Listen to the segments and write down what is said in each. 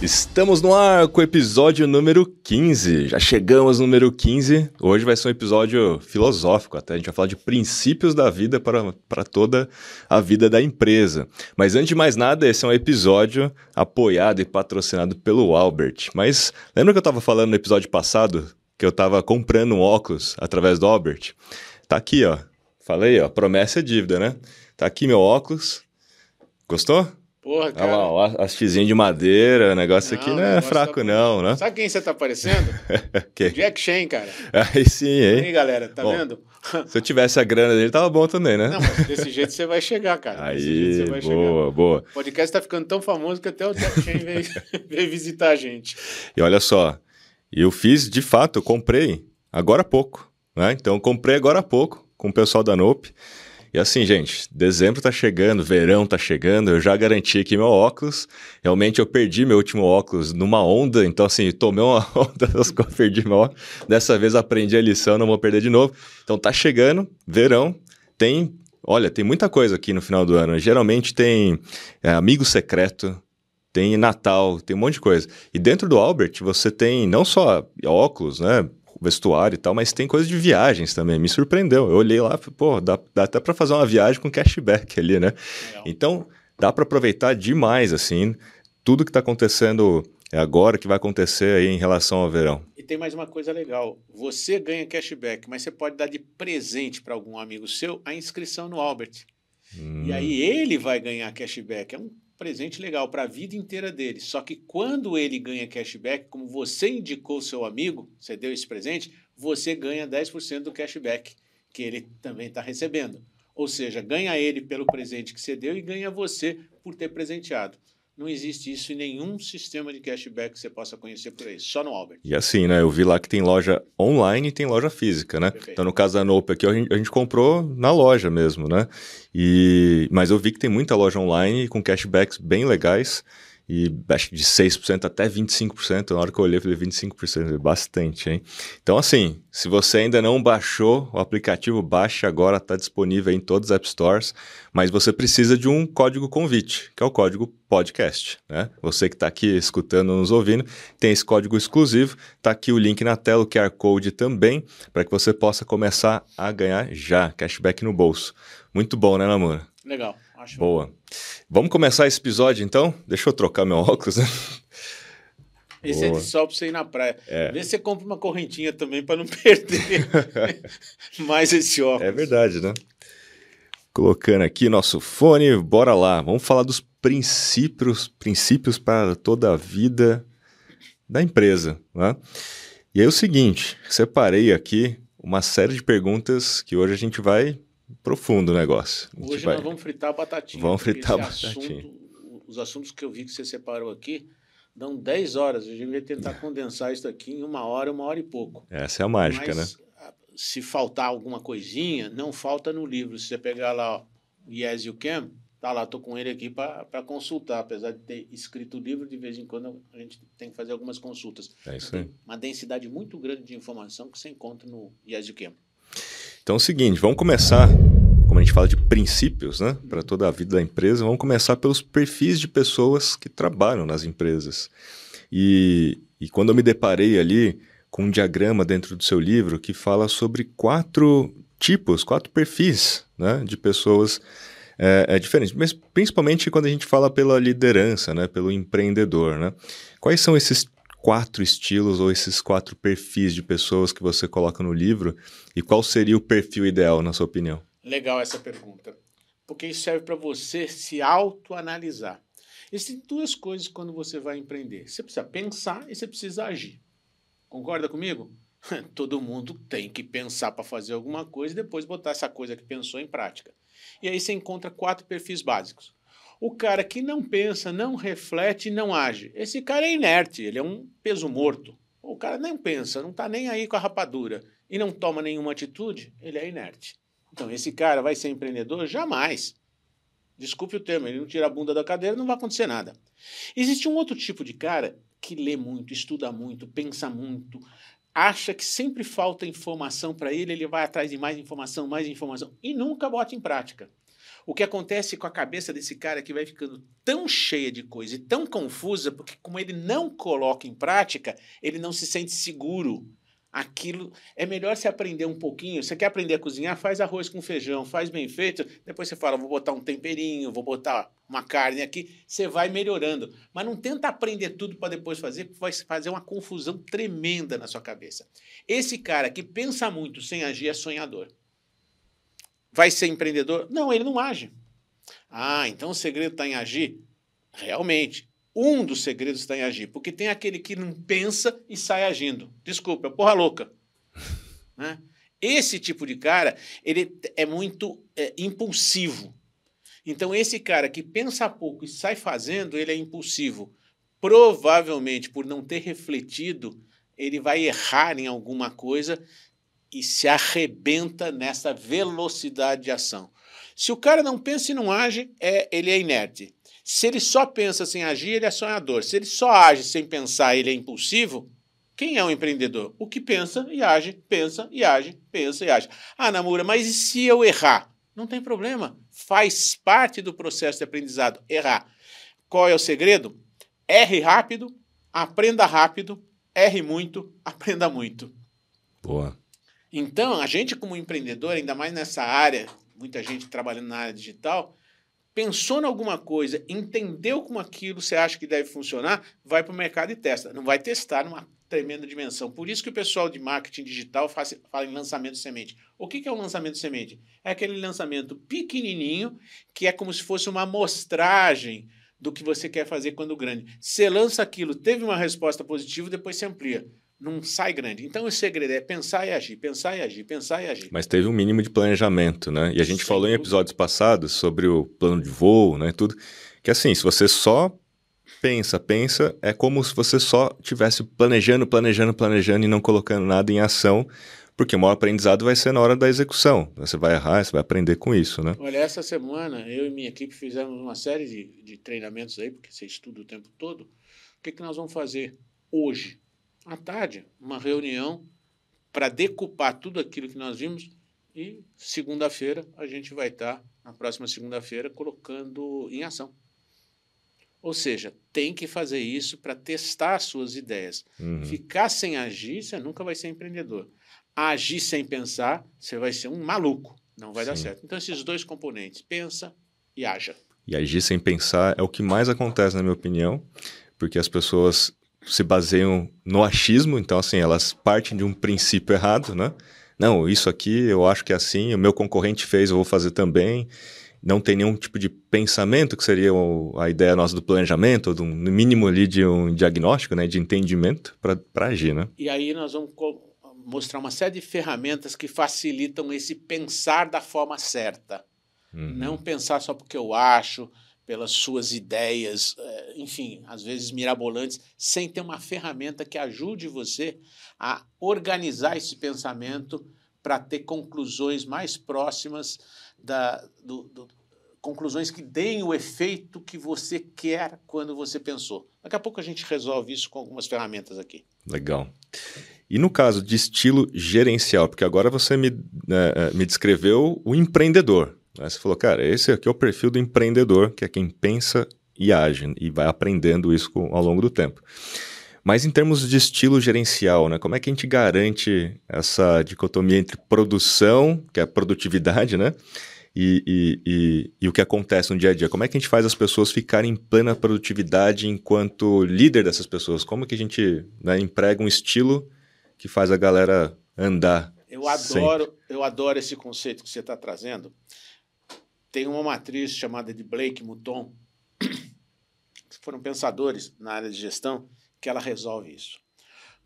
Estamos no ar com o episódio número 15. Já chegamos no número 15. Hoje vai ser um episódio filosófico até. A gente vai falar de princípios da vida para, para toda a vida da empresa. Mas antes de mais nada, esse é um episódio apoiado e patrocinado pelo Albert. Mas lembra que eu estava falando no episódio passado que eu estava comprando um óculos através do Albert? Tá aqui, ó. Falei, ó. Promessa é dívida, né? Tá aqui meu óculos. Gostou? Porra, cara. Olha lá, hastezinho de madeira, o negócio não, aqui não é fraco tá... não, né? Sabe quem você tá parecendo? Jack Chan, cara. Aí sim, hein? Aí, galera, tá bom, vendo? se eu tivesse a grana dele, tava bom também, né? Não, mas desse jeito você vai chegar, cara. Aí, boa, chegar. boa. O podcast tá ficando tão famoso que até o Jack Chan veio, veio visitar a gente. E olha só, eu fiz, de fato, eu comprei agora há pouco, né? Então, eu comprei agora há pouco com o pessoal da Nope. E assim, gente, dezembro tá chegando, verão tá chegando, eu já garanti aqui meu óculos. Realmente eu perdi meu último óculos numa onda, então assim, tomei uma onda, perdi meu óculos. Dessa vez aprendi a lição, não vou perder de novo. Então tá chegando, verão, tem, olha, tem muita coisa aqui no final do ano. Geralmente tem é, amigo secreto, tem Natal, tem um monte de coisa. E dentro do Albert você tem não só óculos, né? Vestuário e tal, mas tem coisa de viagens também. Me surpreendeu. Eu olhei lá, pô, dá, dá até para fazer uma viagem com cashback ali, né? Legal. Então, dá para aproveitar demais, assim, tudo que está acontecendo agora, que vai acontecer aí em relação ao verão. E tem mais uma coisa legal. Você ganha cashback, mas você pode dar de presente para algum amigo seu a inscrição no Albert. Hum. E aí ele vai ganhar cashback. É um presente legal para a vida inteira dele. Só que quando ele ganha cashback, como você indicou seu amigo, você deu esse presente, você ganha 10% do cashback que ele também está recebendo. Ou seja, ganha ele pelo presente que você deu e ganha você por ter presenteado. Não existe isso em nenhum sistema de cashback que você possa conhecer por aí, só no Albert. E assim, né? Eu vi lá que tem loja online e tem loja física, né? Perfeito. Então, no caso da Nope aqui, a gente, a gente, comprou na loja mesmo, né? E, mas eu vi que tem muita loja online com cashbacks bem legais e acho que de 6% até 25%. Na hora que eu olhei, eu falei 25%, bastante, hein? Então, assim, se você ainda não baixou o aplicativo, baixe agora, está disponível em todos os App Stores, mas você precisa de um código convite, que é o código podcast, né? Você que está aqui escutando, nos ouvindo, tem esse código exclusivo, está aqui o link na tela, o QR Code também, para que você possa começar a ganhar já, cashback no bolso. Muito bom, né, Namura? Legal. Acho Boa. Vamos começar esse episódio então? Deixa eu trocar meu óculos, né? Esse Boa. é de sol para você ir na praia. É. Vê se você compra uma correntinha também para não perder mais esse óculos. É verdade, né? Colocando aqui nosso fone, bora lá. Vamos falar dos princípios, princípios para toda a vida da empresa. Né? E aí é o seguinte, separei aqui uma série de perguntas que hoje a gente vai profundo o negócio. Hoje vai... nós vamos fritar batatinha. Vamos fritar batatinha. Assunto, os assuntos que eu vi que você separou aqui dão 10 horas. A gente vai tentar condensar isso aqui em uma hora, uma hora e pouco. Essa é a mágica, Mas, né? Se faltar alguma coisinha, não falta no livro. Se você pegar lá o Yes You Can, tá lá, tô com ele aqui para consultar. Apesar de ter escrito o livro, de vez em quando a gente tem que fazer algumas consultas. É isso aí. Uma densidade muito grande de informação que você encontra no Yes You Can. Então é o seguinte, vamos começar, como a gente fala de princípios, né, para toda a vida da empresa, vamos começar pelos perfis de pessoas que trabalham nas empresas. E, e quando eu me deparei ali com um diagrama dentro do seu livro que fala sobre quatro tipos, quatro perfis né, de pessoas é, é, diferentes, mas principalmente quando a gente fala pela liderança, né, pelo empreendedor. Né? Quais são esses quatro estilos ou esses quatro perfis de pessoas que você coloca no livro e qual seria o perfil ideal, na sua opinião? Legal essa pergunta, porque isso serve para você se autoanalisar. Existem duas coisas quando você vai empreender: você precisa pensar e você precisa agir. Concorda comigo? Todo mundo tem que pensar para fazer alguma coisa e depois botar essa coisa que pensou em prática. E aí você encontra quatro perfis básicos. O cara que não pensa, não reflete, não age. Esse cara é inerte, ele é um peso morto. O cara nem pensa, não está nem aí com a rapadura e não toma nenhuma atitude, ele é inerte. Então, esse cara vai ser empreendedor? Jamais. Desculpe o termo, ele não tira a bunda da cadeira, não vai acontecer nada. Existe um outro tipo de cara que lê muito, estuda muito, pensa muito, acha que sempre falta informação para ele, ele vai atrás de mais informação, mais informação e nunca bota em prática. O que acontece com a cabeça desse cara é que vai ficando tão cheia de coisa e tão confusa, porque como ele não coloca em prática, ele não se sente seguro. Aquilo é melhor se aprender um pouquinho. Você quer aprender a cozinhar? Faz arroz com feijão, faz bem feito. Depois você fala, vou botar um temperinho, vou botar uma carne aqui. Você vai melhorando. Mas não tenta aprender tudo para depois fazer, porque vai fazer uma confusão tremenda na sua cabeça. Esse cara que pensa muito sem agir é sonhador. Vai ser empreendedor? Não, ele não age. Ah, então o segredo está em agir? Realmente. Um dos segredos está em agir, porque tem aquele que não pensa e sai agindo. Desculpa, é porra louca. né? Esse tipo de cara, ele é muito é, impulsivo. Então, esse cara que pensa pouco e sai fazendo, ele é impulsivo. Provavelmente, por não ter refletido, ele vai errar em alguma coisa e se arrebenta nessa velocidade de ação. Se o cara não pensa e não age, é, ele é inerte. Se ele só pensa sem agir, ele é sonhador. Se ele só age sem pensar, ele é impulsivo. Quem é um empreendedor? O que pensa e age, pensa e age, pensa e age. Ah, Namura, mas e se eu errar? Não tem problema. Faz parte do processo de aprendizado errar. Qual é o segredo? Erre rápido, aprenda rápido, erre muito, aprenda muito. Boa. Então, a gente, como empreendedor, ainda mais nessa área, muita gente trabalhando na área digital, pensou em alguma coisa, entendeu como aquilo você acha que deve funcionar, vai para o mercado e testa. Não vai testar numa tremenda dimensão. Por isso que o pessoal de marketing digital faz, fala em lançamento semente. O que, que é um lançamento semente? É aquele lançamento pequenininho, que é como se fosse uma amostragem do que você quer fazer quando grande. Você lança aquilo, teve uma resposta positiva, depois você amplia não sai grande. Então o segredo é pensar e agir, pensar e agir, pensar e agir. Mas teve um mínimo de planejamento, né? E a gente Sem falou em episódios passados sobre o plano de voo, né? Tudo. Que assim, se você só pensa, pensa, é como se você só tivesse planejando, planejando, planejando e não colocando nada em ação, porque o maior aprendizado vai ser na hora da execução. Você vai errar, você vai aprender com isso, né? Olha, essa semana eu e minha equipe fizemos uma série de, de treinamentos aí, porque você estuda o tempo todo. O que, que nós vamos fazer hoje? À tarde, uma reunião para decupar tudo aquilo que nós vimos e segunda-feira a gente vai estar, tá, na próxima segunda-feira, colocando em ação. Ou seja, tem que fazer isso para testar suas ideias. Uhum. Ficar sem agir, você nunca vai ser empreendedor. Agir sem pensar, você vai ser um maluco. Não vai Sim. dar certo. Então, esses dois componentes, pensa e haja. E agir sem pensar é o que mais acontece, na minha opinião, porque as pessoas se baseiam no achismo, então assim, elas partem de um princípio errado, né? Não, isso aqui eu acho que é assim, o meu concorrente fez, eu vou fazer também. Não tem nenhum tipo de pensamento, que seria a ideia nossa do planejamento, do, no mínimo ali de um diagnóstico, né, de entendimento para agir, né? E aí nós vamos mostrar uma série de ferramentas que facilitam esse pensar da forma certa. Uhum. Não pensar só porque eu acho, pelas suas ideias, eh, enfim, às vezes mirabolantes, sem ter uma ferramenta que ajude você a organizar esse pensamento para ter conclusões mais próximas da, do, do, conclusões que deem o efeito que você quer quando você pensou. Daqui a pouco a gente resolve isso com algumas ferramentas aqui. Legal. E no caso de estilo gerencial, porque agora você me, né, me descreveu o empreendedor, Aí você falou, cara, esse aqui é o perfil do empreendedor, que é quem pensa e age e vai aprendendo isso ao longo do tempo. Mas em termos de estilo gerencial, né, como é que a gente garante essa dicotomia entre produção, que é a produtividade, né, e, e, e, e, o que acontece no dia a dia? Como é que a gente faz as pessoas ficarem em plena produtividade enquanto líder dessas pessoas? Como que a gente né, emprega um estilo que faz a galera andar? Eu adoro, eu adoro esse conceito que você está trazendo, tem uma matriz chamada de Blake Mouton, que foram pensadores na área de gestão, que ela resolve isso.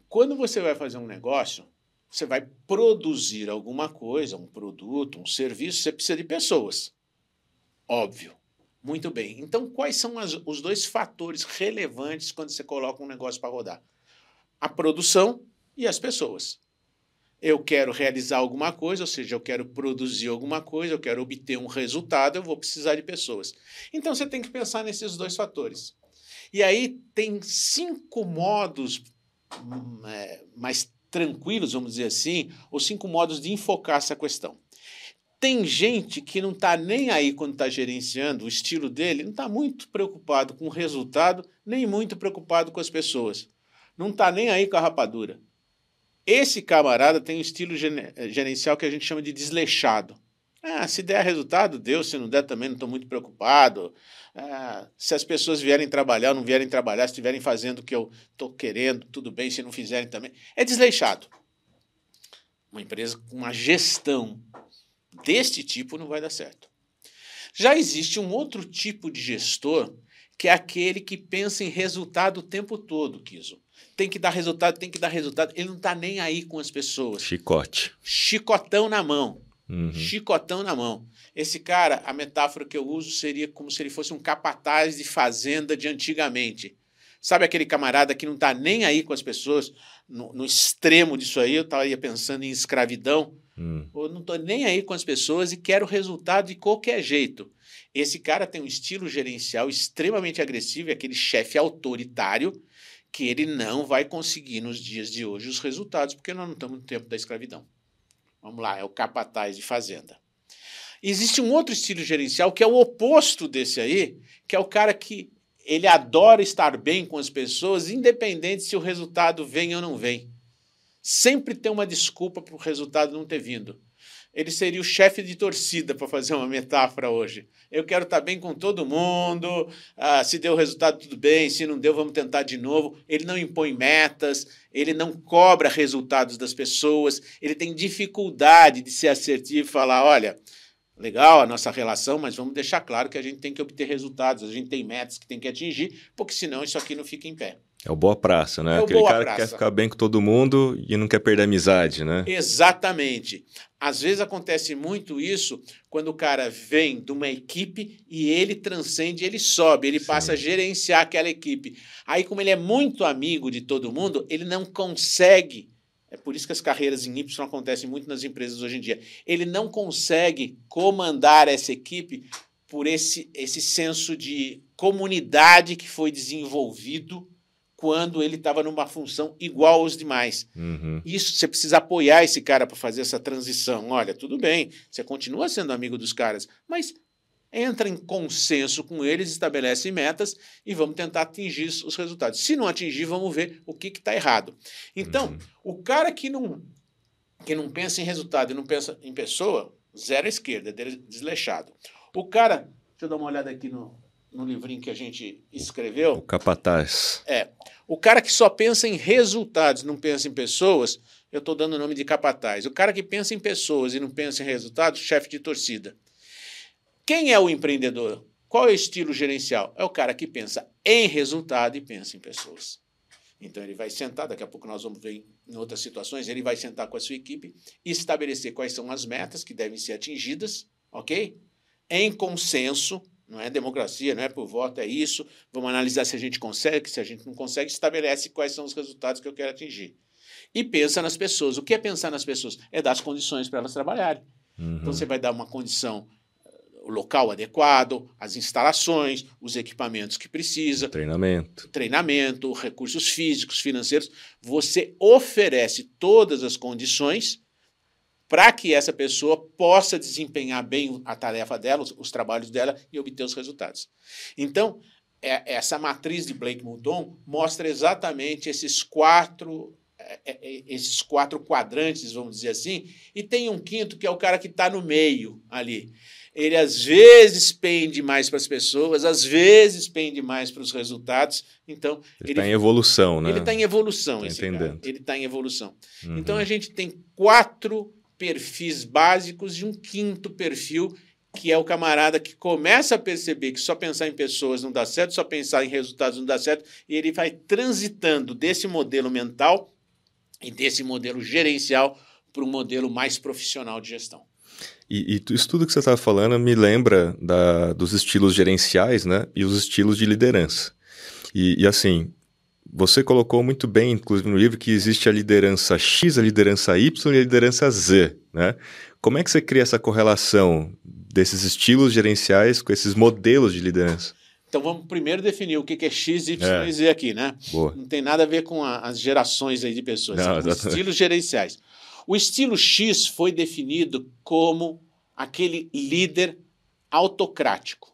Quando você vai fazer um negócio, você vai produzir alguma coisa, um produto, um serviço, você precisa de pessoas. Óbvio. Muito bem. Então, quais são as, os dois fatores relevantes quando você coloca um negócio para rodar? A produção e as pessoas eu quero realizar alguma coisa, ou seja, eu quero produzir alguma coisa, eu quero obter um resultado, eu vou precisar de pessoas. Então você tem que pensar nesses dois fatores. E aí tem cinco modos hum, é, mais tranquilos, vamos dizer assim, ou cinco modos de enfocar essa questão. Tem gente que não está nem aí quando está gerenciando, o estilo dele não está muito preocupado com o resultado, nem muito preocupado com as pessoas. Não está nem aí com a rapadura. Esse camarada tem um estilo gerencial que a gente chama de desleixado. Ah, se der resultado, deu. Se não der, também não estou muito preocupado. Ah, se as pessoas vierem trabalhar, não vierem trabalhar, se estiverem fazendo o que eu estou querendo, tudo bem. Se não fizerem também. É desleixado. Uma empresa com uma gestão deste tipo não vai dar certo. Já existe um outro tipo de gestor que é aquele que pensa em resultado o tempo todo, Kiso. Tem que dar resultado, tem que dar resultado. Ele não está nem aí com as pessoas. Chicote. Chicotão na mão. Uhum. Chicotão na mão. Esse cara, a metáfora que eu uso seria como se ele fosse um capataz de fazenda de antigamente. Sabe aquele camarada que não está nem aí com as pessoas? No, no extremo disso aí, eu estaria pensando em escravidão. Hum. Eu não estou nem aí com as pessoas e quero resultado de qualquer jeito. Esse cara tem um estilo gerencial extremamente agressivo, é aquele chefe autoritário que ele não vai conseguir nos dias de hoje os resultados, porque nós não estamos no tempo da escravidão. Vamos lá, é o capataz de fazenda. Existe um outro estilo gerencial que é o oposto desse aí, que é o cara que ele adora estar bem com as pessoas, independente se o resultado vem ou não vem. Sempre tem uma desculpa para o resultado não ter vindo. Ele seria o chefe de torcida, para fazer uma metáfora hoje. Eu quero estar bem com todo mundo. Ah, se deu resultado, tudo bem. Se não deu, vamos tentar de novo. Ele não impõe metas, ele não cobra resultados das pessoas, ele tem dificuldade de ser assertivo e falar: olha, legal a nossa relação, mas vamos deixar claro que a gente tem que obter resultados, a gente tem metas que tem que atingir, porque senão isso aqui não fica em pé. É o boa praça, né? É Aquele cara praça. que quer ficar bem com todo mundo e não quer perder a amizade, né? Exatamente. Às vezes acontece muito isso quando o cara vem de uma equipe e ele transcende, ele sobe, ele Sim. passa a gerenciar aquela equipe. Aí, como ele é muito amigo de todo mundo, ele não consegue. É por isso que as carreiras em Y acontecem muito nas empresas hoje em dia. Ele não consegue comandar essa equipe por esse, esse senso de comunidade que foi desenvolvido quando ele estava numa função igual aos demais. Uhum. Isso você precisa apoiar esse cara para fazer essa transição. Olha, tudo bem, você continua sendo amigo dos caras, mas entra em consenso com eles, estabelece metas e vamos tentar atingir os resultados. Se não atingir, vamos ver o que está errado. Então, Uhum. o cara que não, que não pensa em resultado e não pensa em pessoa, zero à esquerda, é desleixado. O cara, deixa eu dar uma olhada aqui no, no livrinho que a gente escreveu. O capataz. É. O cara que só pensa em resultados, não pensa em pessoas, eu estou dando o nome de capataz. O cara que pensa em pessoas e não pensa em resultados, chefe de torcida. Quem é o empreendedor? Qual é o estilo gerencial? É o cara que pensa em resultado e pensa em pessoas. Então ele vai sentar, daqui a pouco nós vamos ver em outras situações, ele vai sentar com a sua equipe e estabelecer quais são as metas que devem ser atingidas, ok? Em consenso, não é democracia, não é por voto, é isso. Vamos analisar se a gente consegue, se a gente não consegue, estabelece quais são os resultados que eu quero atingir. E pensa nas pessoas. O que é pensar nas pessoas? É dar as condições para elas trabalharem. Uhum. Então você vai dar uma condição, eh, o local adequado, as instalações, os equipamentos que precisa, Treinamento. treinamento, recursos físicos, financeiros. Você oferece todas as condições para que essa pessoa possa desempenhar bem a tarefa dela, os, os trabalhos dela e obter os resultados. Então, é- essa matriz de Blake Mouton mostra exatamente esses quatro é, é, esses quatro quadrantes, vamos dizer assim, e tem um quinto que é o cara que está no meio ali. Ele às vezes pende mais para as pessoas, às vezes pende mais para os resultados. Então, Ele está em evolução, né? ele está em evolução, Tô esse cara. entendendo. Ele está em evolução. Uhum. Então a gente tem quatro perfis básicos e um quinto perfil que é o camarada que começa a perceber que só pensar em pessoas não dá certo, só pensar em resultados não dá certo, e ele vai transitando desse modelo mental e desse modelo gerencial para um modelo mais profissional de gestão. E, e isso tudo que você estava falando me lembra da- dos estilos gerenciais, né? E os estilos de liderança. E, e, assim, você colocou muito bem, inclusive no livro, que existe a liderança X, a liderança Y e a liderança Z, né? Como é que você cria essa correlação desses estilos gerenciais com esses modelos de liderança? Então vamos primeiro definir o que é X, Y É. e Z aqui, né? Boa. Não tem nada a ver com a- as gerações aí de pessoas, Não, estilos gerenciais. O estilo X foi definido como aquele líder autocrático.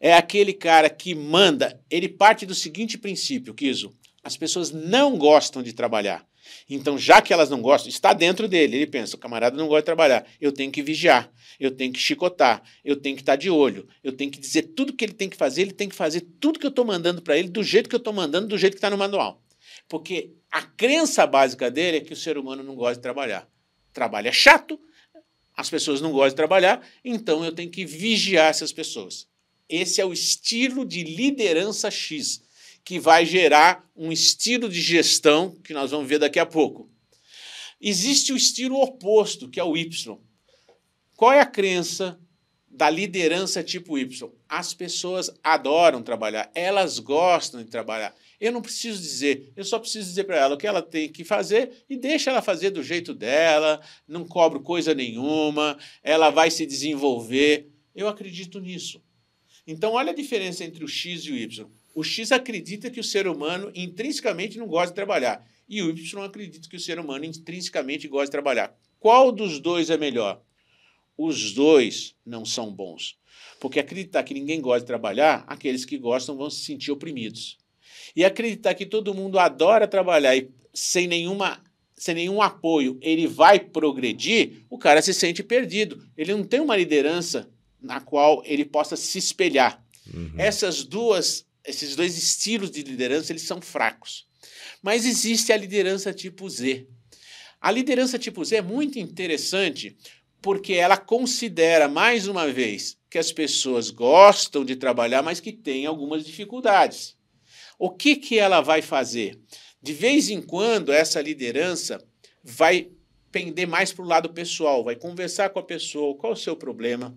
É aquele cara que manda, ele parte do seguinte princípio, Kiso, as pessoas não gostam de trabalhar. Então, já que elas não gostam, está dentro dele. Ele pensa: o camarada não gosta de trabalhar. Eu tenho que vigiar, eu tenho que chicotar, eu tenho que estar de olho, eu tenho que dizer tudo que ele tem que fazer. Ele tem que fazer tudo que eu estou mandando para ele, do jeito que eu estou mandando, do jeito que está no manual. Porque a crença básica dele é que o ser humano não gosta de trabalhar. Trabalho é chato, as pessoas não gostam de trabalhar, então eu tenho que vigiar essas pessoas. Esse é o estilo de liderança X que vai gerar um estilo de gestão que nós vamos ver daqui a pouco. Existe o estilo oposto, que é o Y. Qual é a crença da liderança tipo Y? As pessoas adoram trabalhar, elas gostam de trabalhar. Eu não preciso dizer, eu só preciso dizer para ela o que ela tem que fazer e deixa ela fazer do jeito dela, não cobro coisa nenhuma, ela vai se desenvolver. Eu acredito nisso. Então, olha a diferença entre o X e o Y. O X acredita que o ser humano intrinsecamente não gosta de trabalhar. E o Y acredita que o ser humano intrinsecamente gosta de trabalhar. Qual dos dois é melhor? Os dois não são bons. Porque acreditar que ninguém gosta de trabalhar, aqueles que gostam vão se sentir oprimidos. E acreditar que todo mundo adora trabalhar e sem nenhuma sem nenhum apoio, ele vai progredir, o cara se sente perdido. Ele não tem uma liderança na qual ele possa se espelhar. Uhum. Essas duas esses dois estilos de liderança eles são fracos. Mas existe a liderança tipo Z. A liderança tipo Z é muito interessante porque ela considera, mais uma vez, que as pessoas gostam de trabalhar, mas que têm algumas dificuldades. O que, que ela vai fazer? De vez em quando, essa liderança vai pender mais para o lado pessoal, vai conversar com a pessoa, qual o seu problema,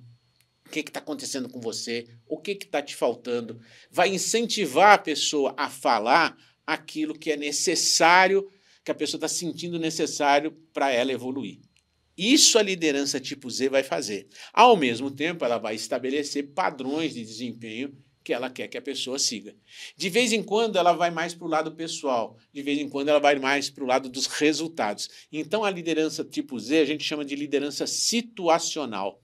o que está acontecendo com você, o que está te faltando. Vai incentivar a pessoa a falar aquilo que é necessário, que a pessoa está sentindo necessário para ela evoluir. Isso a liderança tipo Z vai fazer. Ao mesmo tempo, ela vai estabelecer padrões de desempenho que ela quer que a pessoa siga. De vez em quando, ela vai mais para o lado pessoal, de vez em quando, ela vai mais para o lado dos resultados. Então, a liderança tipo Z a gente chama de liderança situacional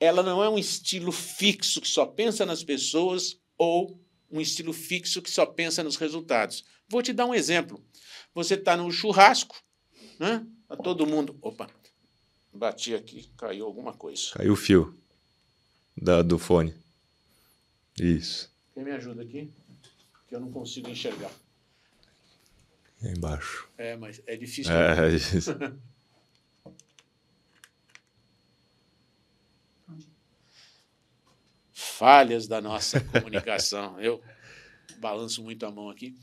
ela não é um estilo fixo que só pensa nas pessoas ou um estilo fixo que só pensa nos resultados. Vou te dar um exemplo. Você está no churrasco, né? Tá todo mundo. Opa, bati aqui, caiu alguma coisa. Caiu o fio da, do fone. Isso. Quem me ajuda aqui? Que eu não consigo enxergar. É embaixo. É, mas é difícil. É, isso. falhas da nossa comunicação. Eu balanço muito a mão aqui.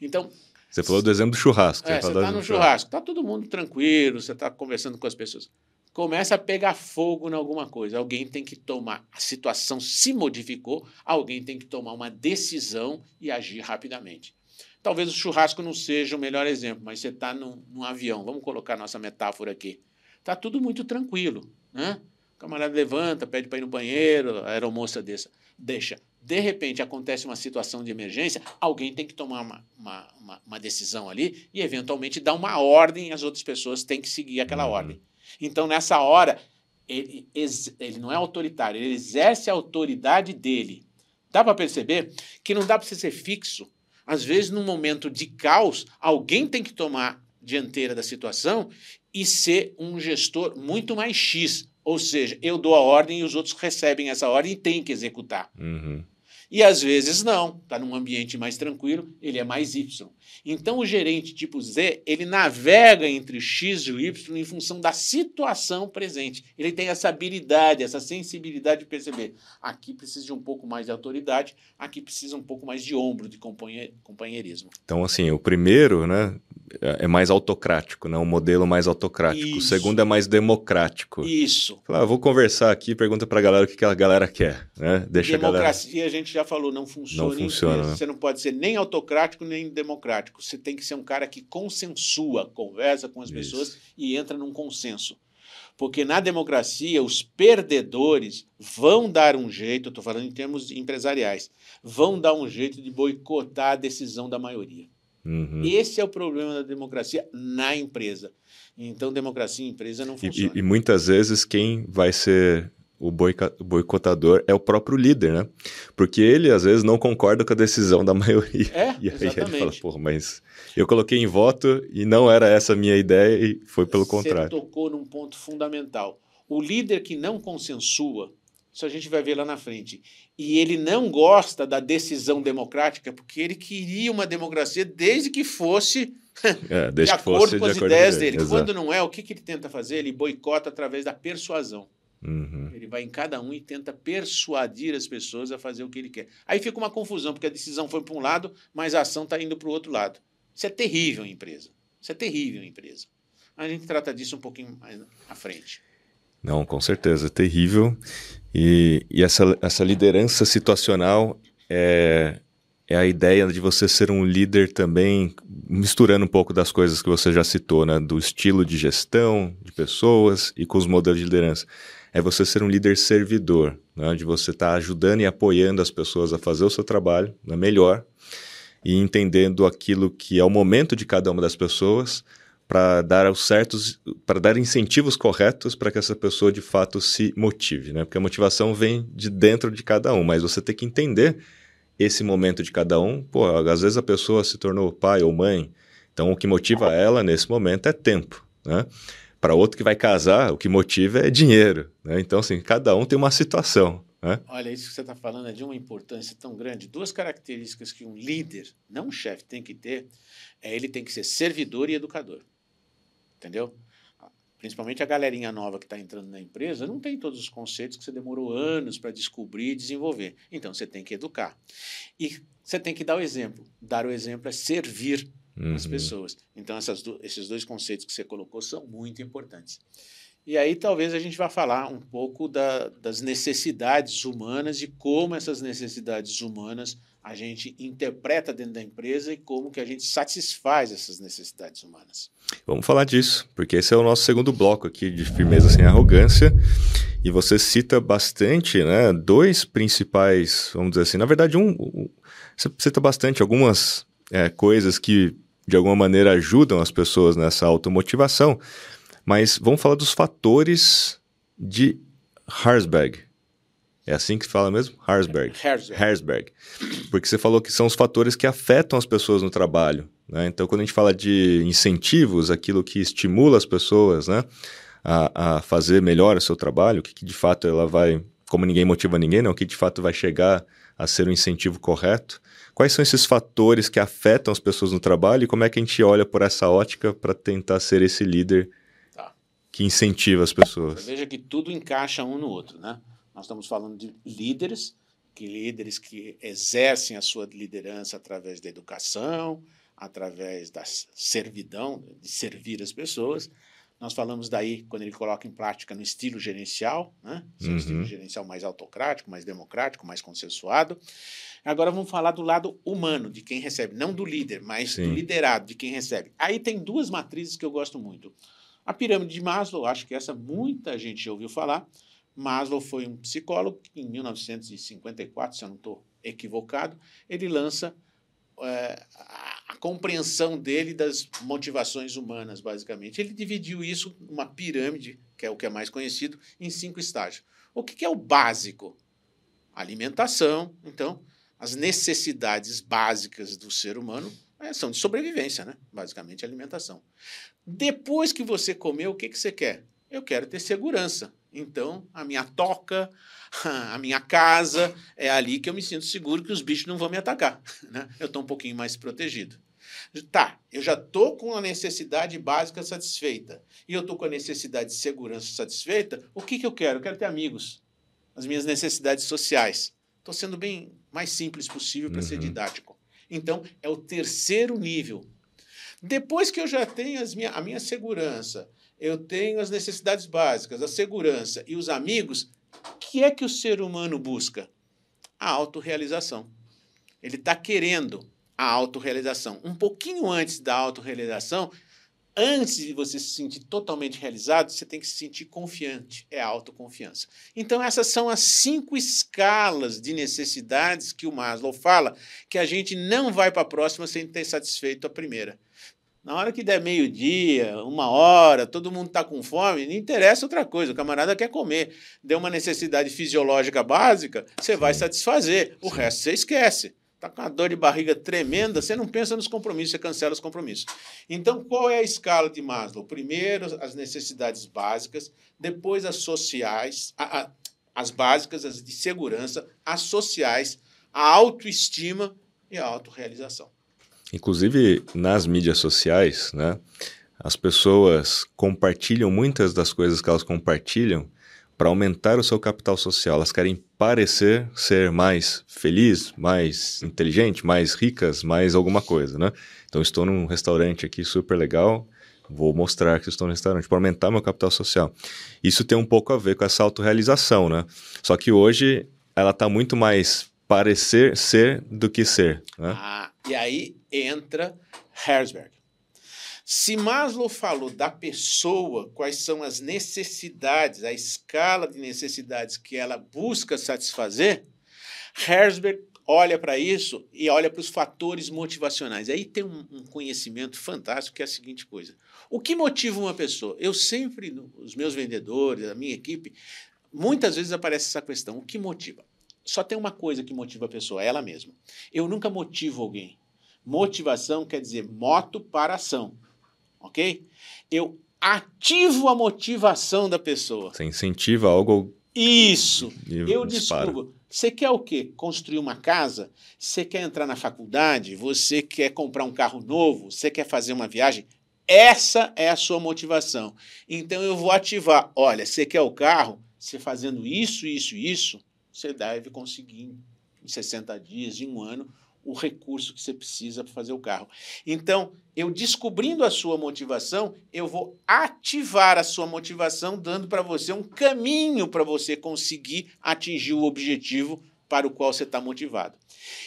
Então. Você falou do exemplo do churrasco. É, você está no churrasco, está todo mundo tranquilo, você está conversando com as pessoas. Começa a pegar fogo em alguma coisa. Alguém tem que tomar. A situação se modificou, alguém tem que tomar uma decisão e agir rapidamente. Talvez o churrasco não seja o melhor exemplo, mas você está num, num avião. Vamos colocar nossa metáfora aqui. Está tudo muito tranquilo. Né? O camarada levanta, pede para ir no banheiro, a aeromoça dessa, deixa. De repente acontece uma situação de emergência, alguém tem que tomar uma, uma, uma, uma decisão ali e, eventualmente, dar uma ordem, as outras pessoas têm que seguir aquela uhum. ordem. Então, nessa hora, ele, ele não é autoritário, ele exerce a autoridade dele. Dá para perceber que não dá para você ser fixo. Às vezes, num momento de caos, alguém tem que tomar dianteira da situação e ser um gestor muito mais X, ou seja, eu dou a ordem e os outros recebem essa ordem e têm que executar. Uhum. E às vezes não, está num ambiente mais tranquilo, ele é mais Y. Então o gerente tipo Z, ele navega entre X e o Y em função da situação presente. Ele tem essa habilidade, essa sensibilidade de perceber. Aqui precisa de um pouco mais de autoridade, aqui precisa um pouco mais de ombro, de companheirismo. Então assim, o primeiro, né, é mais autocrático, né? Um modelo mais autocrático. Isso. O segundo é mais democrático. Isso. Fala, ah, vou conversar aqui, pergunta para a galera o que, que a galera quer, né? Deixa Democracia, a, galera... a gente já falou, não funciona. Não funciona. Né? Você não pode ser nem autocrático nem democrático. Você tem que ser um cara que consensua, conversa com as Isso. pessoas e entra num consenso. Porque na democracia, os perdedores vão dar um jeito, estou falando em termos empresariais, vão dar um jeito de boicotar a decisão da maioria. Uhum. Esse é o problema da democracia na empresa. Então, democracia em empresa não funciona. E, e, muitas vezes quem vai ser o boicotador é o próprio líder, né? Porque ele, às vezes, não concorda com a decisão da maioria. É, e aí exatamente. ele fala, porra, mas eu coloquei em voto e não era essa a minha ideia e foi pelo Você contrário. tocou num ponto fundamental. O líder que não consensua, isso a gente vai ver lá na frente, e ele não gosta da decisão democrática, porque ele queria uma democracia desde que fosse É, de acordo fosse com de as acordo ideias dele. ele. Quando não é, o que, que ele tenta fazer? Ele boicota através da persuasão. Uhum. Ele vai em cada um e tenta persuadir as pessoas a fazer o que ele quer. Aí fica uma confusão, porque a decisão foi para um lado, mas a ação está indo para o outro lado. Isso é terrível em empresa. Isso é terrível em empresa. A gente trata disso um pouquinho mais à frente. Não, com certeza, é terrível. E, e essa, essa liderança situacional é, é a ideia de você ser um líder também, misturando um pouco das coisas que você já citou, né? Do estilo de gestão de pessoas e com os modelos de liderança. É você ser um líder servidor, né? de você estar ajudando e apoiando as pessoas a fazer o seu trabalho né? melhor e entendendo aquilo que é o momento de cada uma das pessoas para dar os certos, para dar incentivos corretos para que essa pessoa de fato se motive, né? Porque a motivação vem de dentro de cada um, mas você tem que entender esse momento de cada um. Pô, às vezes a pessoa se tornou pai ou mãe, então o que motiva ela nesse momento é tempo, né? Para outro que vai casar, o que motiva é dinheiro, né? Então assim, cada um tem uma situação, né? Olha, isso que você está falando é de uma importância tão grande. Duas características que um líder, não um chefe, tem que ter, é ele tem que ser servidor e educador. Entendeu? Principalmente a galerinha nova que está entrando na empresa não tem todos os conceitos que você demorou anos para descobrir e desenvolver. Então você tem que educar. E você tem que dar o exemplo. Dar o exemplo é servir as Uhum. pessoas. Então do- esses dois conceitos que você colocou são muito importantes. E aí talvez a gente vá falar um pouco da- das necessidades humanas e como essas necessidades humanas a gente interpreta dentro da empresa e como que a gente satisfaz essas necessidades humanas. Vamos falar disso, porque esse é o nosso segundo bloco aqui de firmeza sem arrogância. E você cita bastante, né? Dois principais, vamos dizer assim. Na verdade, um, você cita bastante algumas é, coisas que de alguma maneira ajudam as pessoas nessa automotivação. Mas vamos falar dos fatores de Harsberg. É assim que se fala mesmo? Harsberg. Herzberg. Herzberg. Porque você falou que são os fatores que afetam as pessoas no trabalho. Né? Então, quando a gente fala de incentivos, aquilo que estimula as pessoas né, a, a fazer melhor o seu trabalho, o que, que de fato ela vai, como ninguém motiva ninguém, né, o que de fato vai chegar a ser o incentivo correto. Quais são esses fatores que afetam as pessoas no trabalho e como é que a gente olha por essa ótica para tentar ser esse líder Tá. que incentiva as pessoas? Veja que tudo encaixa um no outro, né? Nós estamos falando de líderes, que líderes que exercem a sua liderança através da educação, através da servidão, de servir as pessoas. Nós falamos daí, quando ele coloca em prática no estilo gerencial, né? Esse é um Uhum. estilo gerencial mais autocrático, mais democrático, mais consensuado. Agora vamos falar do lado humano, de quem recebe, não do líder, mas Sim. do liderado, de quem recebe. Aí tem duas matrizes que eu gosto muito. A pirâmide de Maslow, acho que essa muita gente já ouviu falar. Maslow foi um psicólogo que, em 1954, se eu não estou equivocado, ele lança é, a, compreensão dele das motivações humanas, basicamente. Ele dividiu isso numa pirâmide, que é o que é mais conhecido, em cinco estágios. O que, que é o básico? Alimentação. Então, as necessidades básicas do ser humano é, são de sobrevivência, né? Basicamente, alimentação. Depois que você comeu, o que, que você quer? Eu quero ter segurança. Então, a minha toca, a minha casa, é ali que eu me sinto seguro que os bichos não vão me atacar. Né? Eu estou um pouquinho mais protegido. Tá, eu já estou com a necessidade básica satisfeita e eu estou com a necessidade de segurança satisfeita. O que, que eu quero? Eu quero ter amigos. As minhas necessidades sociais. Estou sendo bem mais simples possível para ser Uhum. didático. Então, é o terceiro nível. Depois que eu já tenho as minha, a minha segurança, eu tenho as necessidades básicas, a segurança e os amigos, o que é que o ser humano busca? A autorrealização. Ele está querendo a autorrealização. Um pouquinho antes da autorrealização, antes de você se sentir totalmente realizado, você tem que se sentir confiante. É a autoconfiança. Então, essas são as cinco escalas de necessidades que o Maslow fala que a gente não vai para a próxima sem ter satisfeito a primeira. Na hora que der meio-dia, uma hora, todo mundo está com fome, não interessa outra coisa, o camarada quer comer. Deu uma necessidade fisiológica básica, você vai satisfazer, o resto você esquece. Está com uma dor de barriga tremenda, você não pensa nos compromissos, você cancela os compromissos. Então, qual é a escala de Maslow? Primeiro, as necessidades básicas, depois as sociais, a, a, as básicas, as de segurança, as sociais, a autoestima e a autorrealização. Inclusive, nas mídias sociais, né, as pessoas compartilham muitas das coisas que elas compartilham para aumentar o seu capital social. Elas querem parecer ser mais feliz, mais inteligente, mais ricas, mais alguma coisa, né? Então estou num restaurante aqui super legal, vou mostrar que estou no restaurante para aumentar meu capital social. Isso tem um pouco a ver com essa autorrealização, né? Só que hoje ela está muito mais parecer ser do que ser. Né? Ah, e aí entra Herzberg. Se Maslow falou da pessoa, quais são as necessidades, a escala de necessidades que ela busca satisfazer, Herzberg olha para isso e olha para os fatores motivacionais. Aí tem um, um, conhecimento fantástico que é a seguinte coisa: o que motiva uma pessoa? Eu sempre, os meus vendedores, a minha equipe, muitas vezes aparece essa questão: o que motiva? Só tem uma coisa que motiva a pessoa, ela mesma. Eu nunca motivo alguém. Motivação quer dizer moto para ação ok? Eu ativo a motivação da pessoa. Você incentiva algo. Isso. Eu descubro. Você quer o quê? Construir uma casa? Você quer entrar na faculdade? Você quer comprar um carro novo? Você quer fazer uma viagem? Essa é a sua motivação. Então eu vou ativar. Olha, você quer o carro? Você fazendo isso, isso, isso, você deve conseguir em 60 dias, em um ano, o recurso que você precisa para fazer o carro. Então, eu descobrindo a sua motivação, eu vou ativar a sua motivação, dando para você um caminho para você conseguir atingir o objetivo para o qual você está motivado.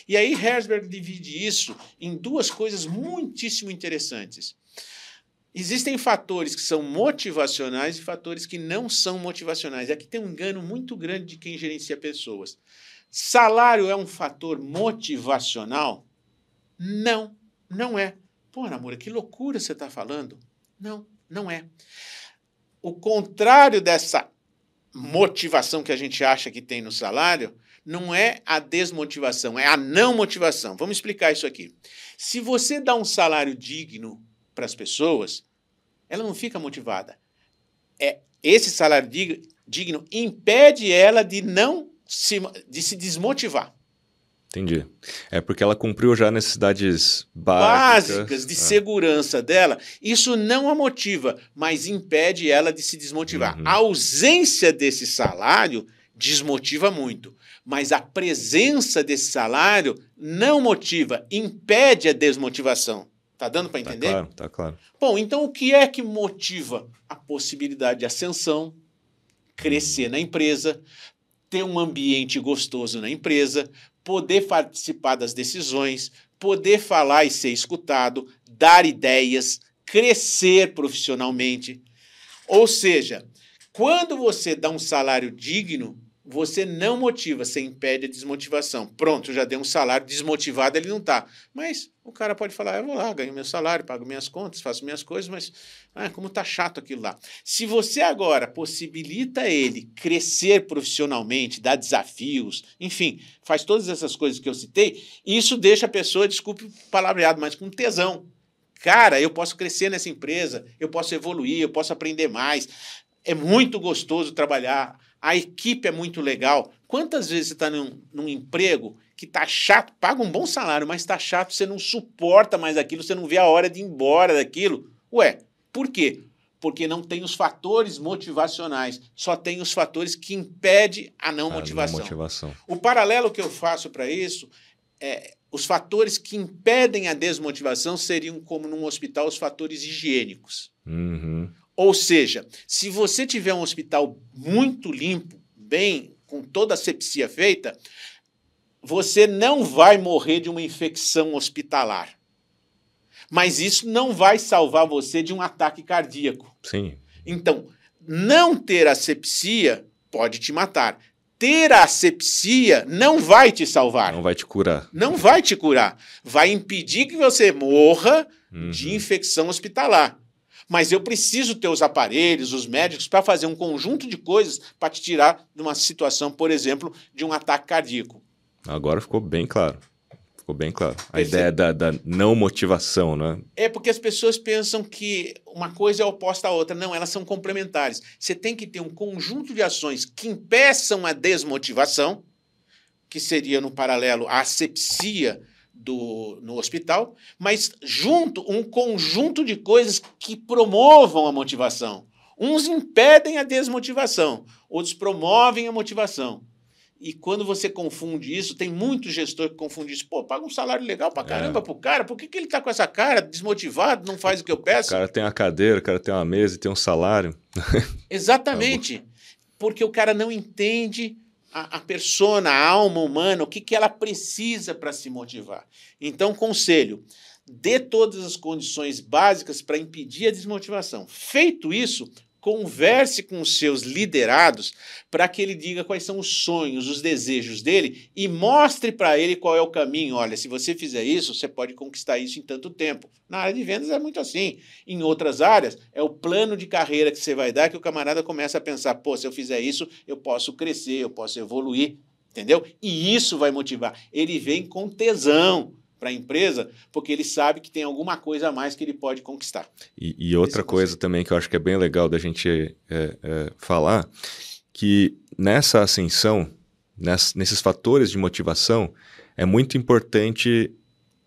E aí, Herzberg divide isso em duas coisas muitíssimo interessantes. Existem fatores que são motivacionais e fatores que não são motivacionais. Aqui tem um engano muito grande de quem gerencia pessoas. Salário é um fator motivacional? Não, não é. Pô, Namura, que loucura você está falando. Não, não é. O contrário dessa motivação que a gente acha que tem no salário não é a desmotivação, é a não motivação. Vamos explicar isso aqui. Se você dá um salário digno para as pessoas, ela não fica motivada. É esse salário digno impede ela de não se, de se desmotivar. Entendi. É porque ela cumpriu já necessidades básicas, básicas de é. segurança dela. Isso não a motiva, mas impede ela de se desmotivar. Uhum. A ausência desse salário desmotiva muito, mas a presença desse salário não motiva, impede a desmotivação. Tá dando para tá entender? Tá claro, tá claro. Bom, então o que é que motiva a possibilidade de ascensão, crescer uhum. na empresa, ter um ambiente gostoso na empresa, poder participar das decisões, poder falar e ser escutado, dar ideias, crescer profissionalmente. Ou seja, quando você dá um salário digno, você não motiva, você impede a desmotivação. Pronto, já deu um salário desmotivado, ele não está. Mas o cara pode falar: eu vou lá, ganho meu salário, pago minhas contas, faço minhas coisas, mas ah, como está chato aquilo lá. Se você agora possibilita ele crescer profissionalmente, dar desafios, enfim, faz todas essas coisas que eu citei, isso deixa a pessoa, desculpe o palavreado, mas com tesão. Cara, eu posso crescer nessa empresa, eu posso evoluir, eu posso aprender mais. É muito gostoso trabalhar a equipe é muito legal. Quantas vezes você está num, num, emprego que está chato, paga um bom salário, mas está chato, você não suporta mais aquilo, você não vê a hora de ir embora daquilo? Ué, por quê? Porque não tem os fatores motivacionais, só tem os fatores que impedem a não, a motivação. não motivação. O paralelo que eu faço para isso é os fatores que impedem a desmotivação seriam, como num hospital, os fatores higiênicos. Uhum. Ou seja, se você tiver um hospital muito limpo, bem, com toda a sepsia feita, você não vai morrer de uma infecção hospitalar. Mas isso não vai salvar você de um ataque cardíaco. Sim. Então, não ter asepsia pode te matar. Ter asepsia não vai te salvar. Não vai te curar. Não vai te curar. Vai impedir que você morra Uhum. de infecção hospitalar. Mas eu preciso ter os aparelhos, os médicos, para fazer um conjunto de coisas para te tirar de uma situação, por exemplo, de um ataque cardíaco. Agora ficou bem claro. Ficou bem claro. A Perce- ideia da, da não motivação, né? É porque as pessoas pensam que uma coisa é oposta à outra. Não, elas são complementares. Você tem que ter um conjunto de ações que impeçam a desmotivação, que seria no paralelo a asepsia do, no hospital, mas junto um conjunto de coisas que promovam a motivação. Uns impedem a desmotivação, outros promovem a motivação. E quando você confunde isso, tem muito gestor que confunde isso. Pô, paga um salário legal pra caramba pro cara, por que, que ele tá com essa cara, desmotivado, não faz o que eu O peço? cara tem uma cadeira, o cara tem uma mesa e tem um salário. Exatamente. Porque o cara não entende a, a persona, a alma humana, o que, que ela precisa para se motivar. Então, conselho: dê todas as condições básicas para impedir a desmotivação. Feito isso, converse com os seus liderados para que ele diga quais são os sonhos, os desejos dele e mostre para ele qual é o caminho. Olha, se você fizer isso, você pode conquistar isso em tanto tempo. Na área de vendas é muito assim. Em outras áreas, é o plano de carreira que você vai dar que o camarada começa a pensar: pô, se eu fizer isso, eu posso crescer, eu posso evoluir. Entendeu? E isso vai motivar. Ele vem com tesão para a empresa, porque ele sabe que tem alguma coisa a mais que ele pode conquistar. E, e outra Esse coisa também que eu acho que é bem legal da gente é, é, falar, que nessa ascensão, ness- nesses fatores de motivação, é muito importante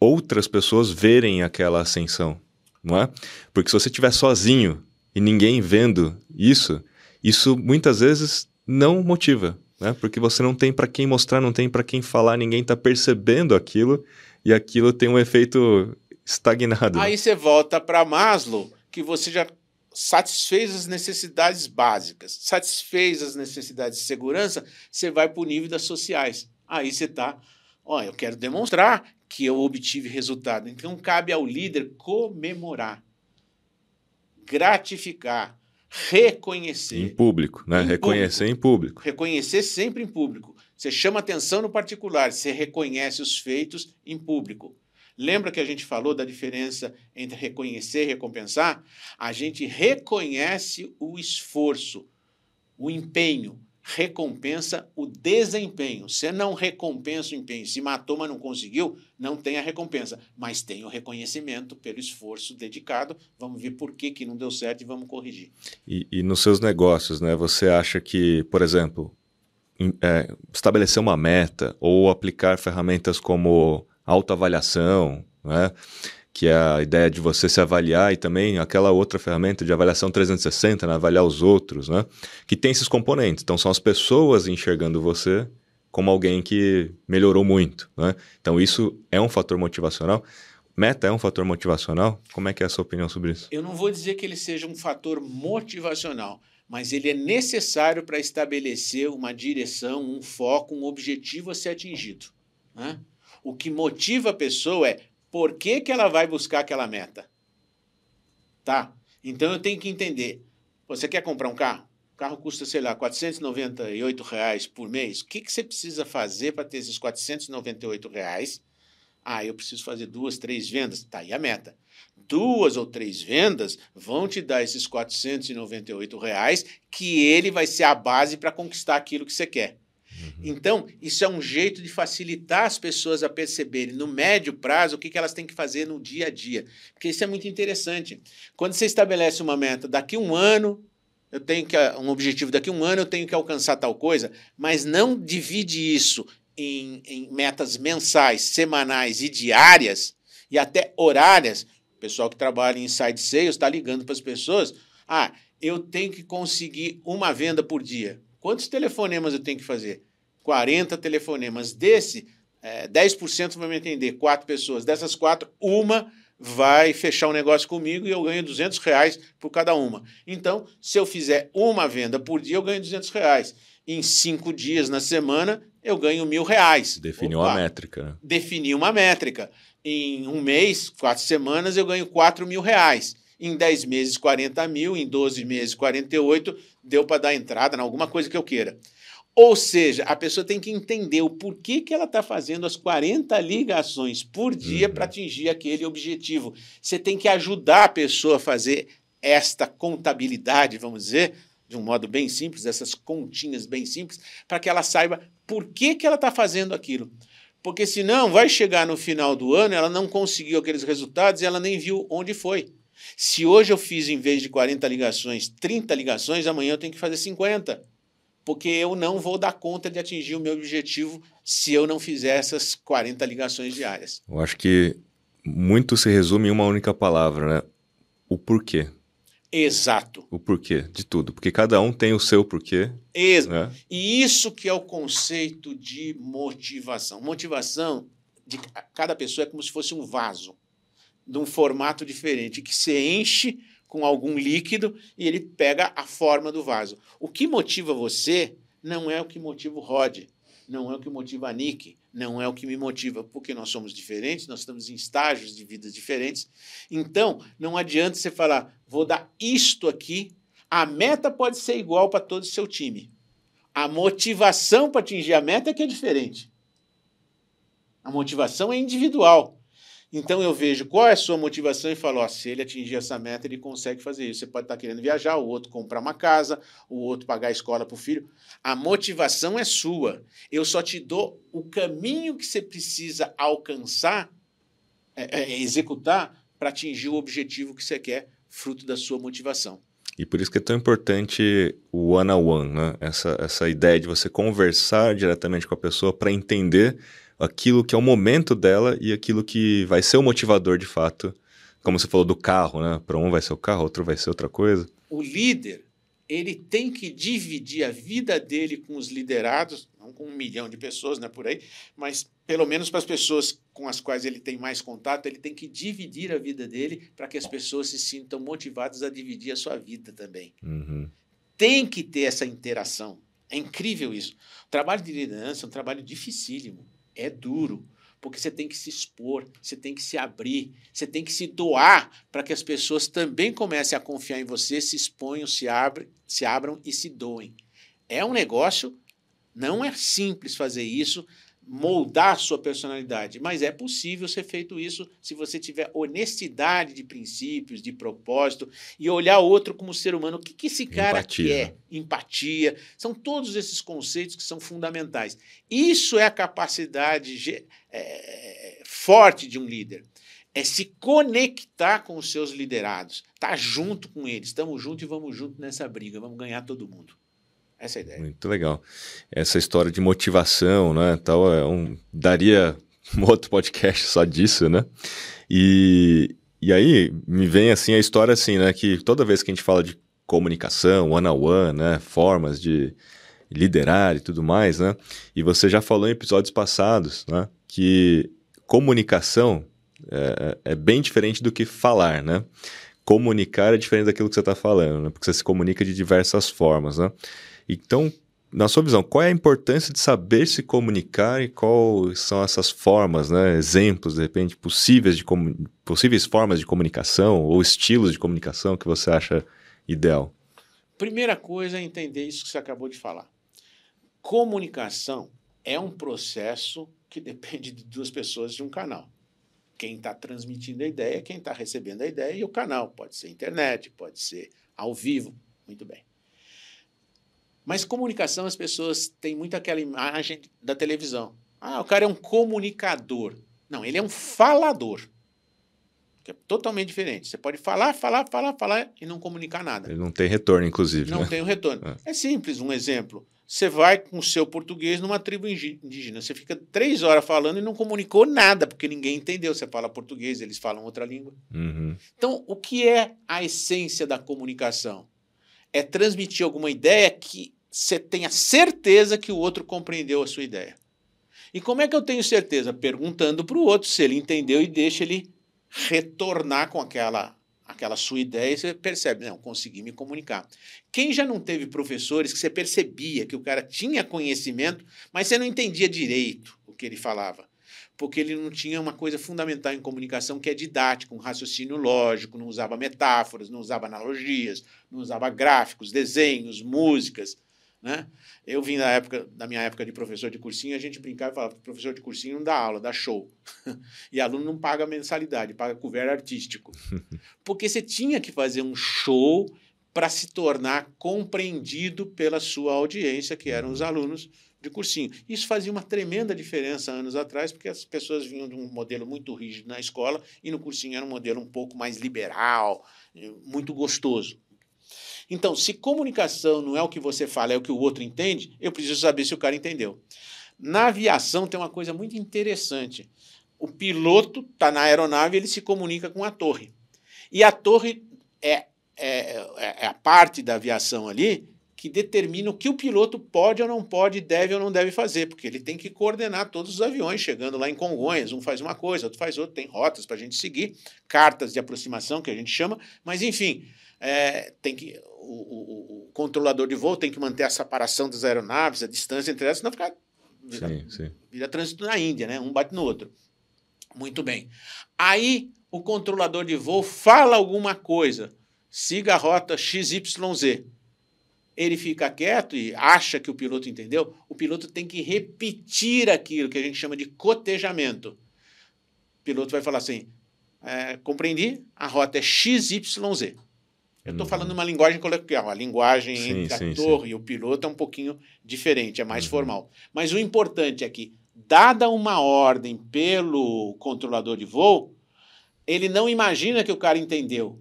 outras pessoas verem aquela ascensão, não é? Porque se você estiver sozinho e ninguém vendo isso, isso muitas vezes não motiva, né? Porque você não tem para quem mostrar, não tem para quem falar, ninguém está percebendo aquilo e aquilo tem um efeito estagnado. Aí você volta para Maslow, que você já satisfez as necessidades básicas, satisfez as necessidades de segurança, você vai para o nível das sociais. Aí você está, ó, eu quero demonstrar que eu obtive resultado. Então cabe ao líder comemorar, gratificar, reconhecer. Em público, né? Em Reconhecer em público. Reconhecer sempre em público. Você chama atenção no particular, você reconhece os feitos em público. Lembra que a gente falou da diferença entre reconhecer e recompensar? A gente reconhece o esforço, o empenho, recompensa o desempenho. Você não recompensa o empenho. Se matou, mas não conseguiu, não tem a recompensa. Mas tem o reconhecimento pelo esforço dedicado. Vamos ver por que, que não deu certo e vamos corrigir. E, e nos seus negócios, né? Você acha que, por exemplo, em- é, estabelecer uma meta ou aplicar ferramentas como autoavaliação, né? Que é a ideia de você se avaliar e também aquela outra ferramenta de avaliação 360, né? avaliar os outros, né? Que tem esses componentes. Então, são as pessoas enxergando você como alguém que melhorou muito, né? Então, isso é um fator motivacional. Meta é um fator motivacional? Como é que é a sua opinião sobre isso? Eu não vou dizer que ele seja um fator motivacional, mas ele é necessário para estabelecer uma direção, um foco, um objetivo a ser atingido. né? O que motiva a pessoa é por que, que ela vai buscar aquela meta. Tá? Então eu tenho que entender. Você quer comprar um carro? O carro custa, sei lá, 498 reais por mês. O que, que você precisa fazer para ter esses 498 reais? Ah, eu preciso fazer duas, três vendas. Tá aí a meta duas ou três vendas vão te dar esses 498 reais, que ele vai ser a base para conquistar aquilo que você quer. Então, isso é um jeito de facilitar as pessoas a perceberem no médio prazo o que, que elas têm que fazer no dia a dia. Porque isso é muito interessante. Quando você estabelece uma meta, daqui um ano, eu tenho que um objetivo, daqui um ano eu tenho que alcançar tal coisa, mas não divide isso em, em metas mensais, semanais e diárias, e até horárias, o pessoal que trabalha em inside sales está ligando para as pessoas. Ah, eu tenho que conseguir uma venda por dia. Quantos telefonemas eu tenho que fazer? 40 telefonemas. Desse, é, 10% vai me atender, quatro pessoas. Dessas quatro, uma vai fechar um negócio comigo e eu ganho 200 reais por cada uma. Então, se eu fizer uma venda por dia, eu ganho 200 reais. Em cinco dias na semana, eu ganho mil reais. Definiu Opa, a métrica, né? Definir uma métrica. Em um mês, quatro semanas, eu ganho 4 mil reais. Em 10 meses, 40 mil. Em 12 meses, 48. Deu para dar entrada em alguma coisa que eu queira. Ou seja, a pessoa tem que entender o porquê que ela está fazendo as 40 ligações por dia uhum. para atingir aquele objetivo. Você tem que ajudar a pessoa a fazer esta contabilidade, vamos dizer, de um modo bem simples, essas continhas bem simples, para que ela saiba por que, que ela está fazendo aquilo. Porque senão vai chegar no final do ano, ela não conseguiu aqueles resultados e ela nem viu onde foi. Se hoje eu fiz, em vez de 40 ligações, 30 ligações, amanhã eu tenho que fazer 50. Porque eu não vou dar conta de atingir o meu objetivo se eu não fizer essas 40 ligações diárias. Eu acho que muito se resume em uma única palavra, né? O porquê. Exato. O porquê de tudo, porque cada um tem o seu porquê. Exato. Né? E isso que é o conceito de motivação. Motivação de cada pessoa é como se fosse um vaso, de um formato diferente, que se enche com algum líquido e ele pega a forma do vaso. O que motiva você não é o que motiva o Rod, não é o que motiva a Nick, não é o que me motiva, porque nós somos diferentes, nós estamos em estágios de vidas diferentes. Então, não adianta você falar, vou dar isto aqui, a meta pode ser igual para todo o seu time. A motivação para atingir a meta é que é diferente. A motivação é individual. Então eu vejo qual é a sua motivação e falo, ó, se ele atingir essa meta, ele consegue fazer isso. Você pode estar querendo viajar, o outro comprar uma casa, o outro pagar a escola para o filho. A motivação é sua. Eu só te dou o caminho que você precisa alcançar, é, é, executar, para atingir o objetivo que você quer, fruto da sua motivação. E por isso que é tão importante o one-on-one, né? essa, essa ideia de você conversar diretamente com a pessoa para entender aquilo que é o momento dela e aquilo que vai ser o motivador de fato. Como você falou do carro, né? Para um vai ser o carro, outro vai ser outra coisa. O líder, ele tem que dividir a vida dele com os liderados, não com um milhão de pessoas, né, por aí, mas pelo menos para as pessoas com as quais ele tem mais contato, ele tem que dividir a vida dele para que as pessoas se sintam motivadas a dividir a sua vida também. Uhum. Tem que ter essa interação. É incrível isso. O trabalho de liderança é um trabalho dificílimo é duro, porque você tem que se expor, você tem que se abrir, você tem que se doar para que as pessoas também comecem a confiar em você, se exponham, se, abrem, se abram e se doem. É um negócio, não é simples fazer isso, moldar sua personalidade, mas é possível ser feito isso se você tiver honestidade de princípios, de propósito e olhar o outro como ser humano. O que, que esse cara Empatia. quer? Né? Empatia. São todos esses conceitos que são fundamentais. Isso é a capacidade é, forte de um líder. É se conectar com os seus liderados, estar tá junto com eles. Estamos juntos e vamos junto nessa briga, vamos ganhar todo mundo. Essa é a ideia. Muito legal. Essa história de motivação, né, tal, é um, daria um outro podcast só disso, né? E, e aí me vem assim a história assim, né, que toda vez que a gente fala de comunicação, one on one, né, formas de liderar e tudo mais, né? E você já falou em episódios passados, né, que comunicação é, é bem diferente do que falar, né? Comunicar é diferente daquilo que você está falando, né? Porque você se comunica de diversas formas, né? Então, na sua visão, qual é a importância de saber se comunicar e quais são essas formas, né, exemplos, de repente, possíveis, de possíveis formas de comunicação ou estilos de comunicação que você acha ideal? Primeira coisa é entender isso que você acabou de falar. Comunicação é um processo que depende de duas pessoas de um canal. Quem está transmitindo a ideia, quem está recebendo a ideia e o canal. Pode ser internet, pode ser ao vivo. Muito bem. Mas comunicação, as pessoas têm muito aquela imagem da televisão. Ah, o cara é um comunicador. Não, ele é um falador. Que é totalmente diferente. Você pode falar, falar, falar, falar e não comunicar nada. Ele não tem retorno, inclusive. Não né? tem o retorno. É. é simples, um exemplo. Você vai com o seu português numa tribo indígena. Você fica três horas falando e não comunicou nada, porque ninguém entendeu. Você fala português, eles falam outra língua. Uhum. Então, o que é a essência da comunicação? É transmitir alguma ideia que você tenha certeza que o outro compreendeu a sua ideia. E como é que eu tenho certeza? Perguntando para o outro se ele entendeu e deixa ele retornar com aquela, aquela sua ideia e você percebe, não, consegui me comunicar. Quem já não teve professores que você percebia que o cara tinha conhecimento, mas você não entendia direito o que ele falava? porque ele não tinha uma coisa fundamental em comunicação que é didática, um raciocínio lógico, não usava metáforas, não usava analogias, não usava gráficos, desenhos, músicas. Né? Eu vim da época, da minha época de professor de cursinho, a gente brincava e falava que professor de cursinho não dá aula, dá show. e aluno não paga mensalidade, paga couvert artístico. Porque você tinha que fazer um show para se tornar compreendido pela sua audiência, que eram os alunos de cursinho. Isso fazia uma tremenda diferença anos atrás, porque as pessoas vinham de um modelo muito rígido na escola e no cursinho era um modelo um pouco mais liberal, muito gostoso. Então, se comunicação não é o que você fala, é o que o outro entende, eu preciso saber se o cara entendeu. Na aviação tem uma coisa muito interessante. O piloto está na aeronave, ele se comunica com a torre. E a torre é, é, é a parte da aviação ali que determina o que o piloto pode ou não pode, deve ou não deve fazer, porque ele tem que coordenar todos os aviões, chegando lá em Congonhas, um faz uma coisa, outro faz outra, tem rotas para a gente seguir, cartas de aproximação que a gente chama, mas enfim, é, tem que o, o, o, controlador de voo tem que manter a separação das aeronaves, a distância entre elas, senão fica vira, sim, sim. vira trânsito na Índia, né? Um bate no outro. Muito bem. Aí o controlador de voo fala alguma coisa, siga a rota XYZ. Ele fica quieto e acha que o piloto entendeu. O piloto tem que repetir aquilo que a gente chama de cotejamento. O piloto vai falar assim: é, compreendi, a rota é XYZ. Eu estou uhum. falando uma linguagem coloquial. A linguagem sim, entre a sim, torre sim. e o piloto é um pouquinho diferente, é mais uhum. formal. Mas o importante é que, dada uma ordem pelo controlador de voo, ele não imagina que o cara entendeu.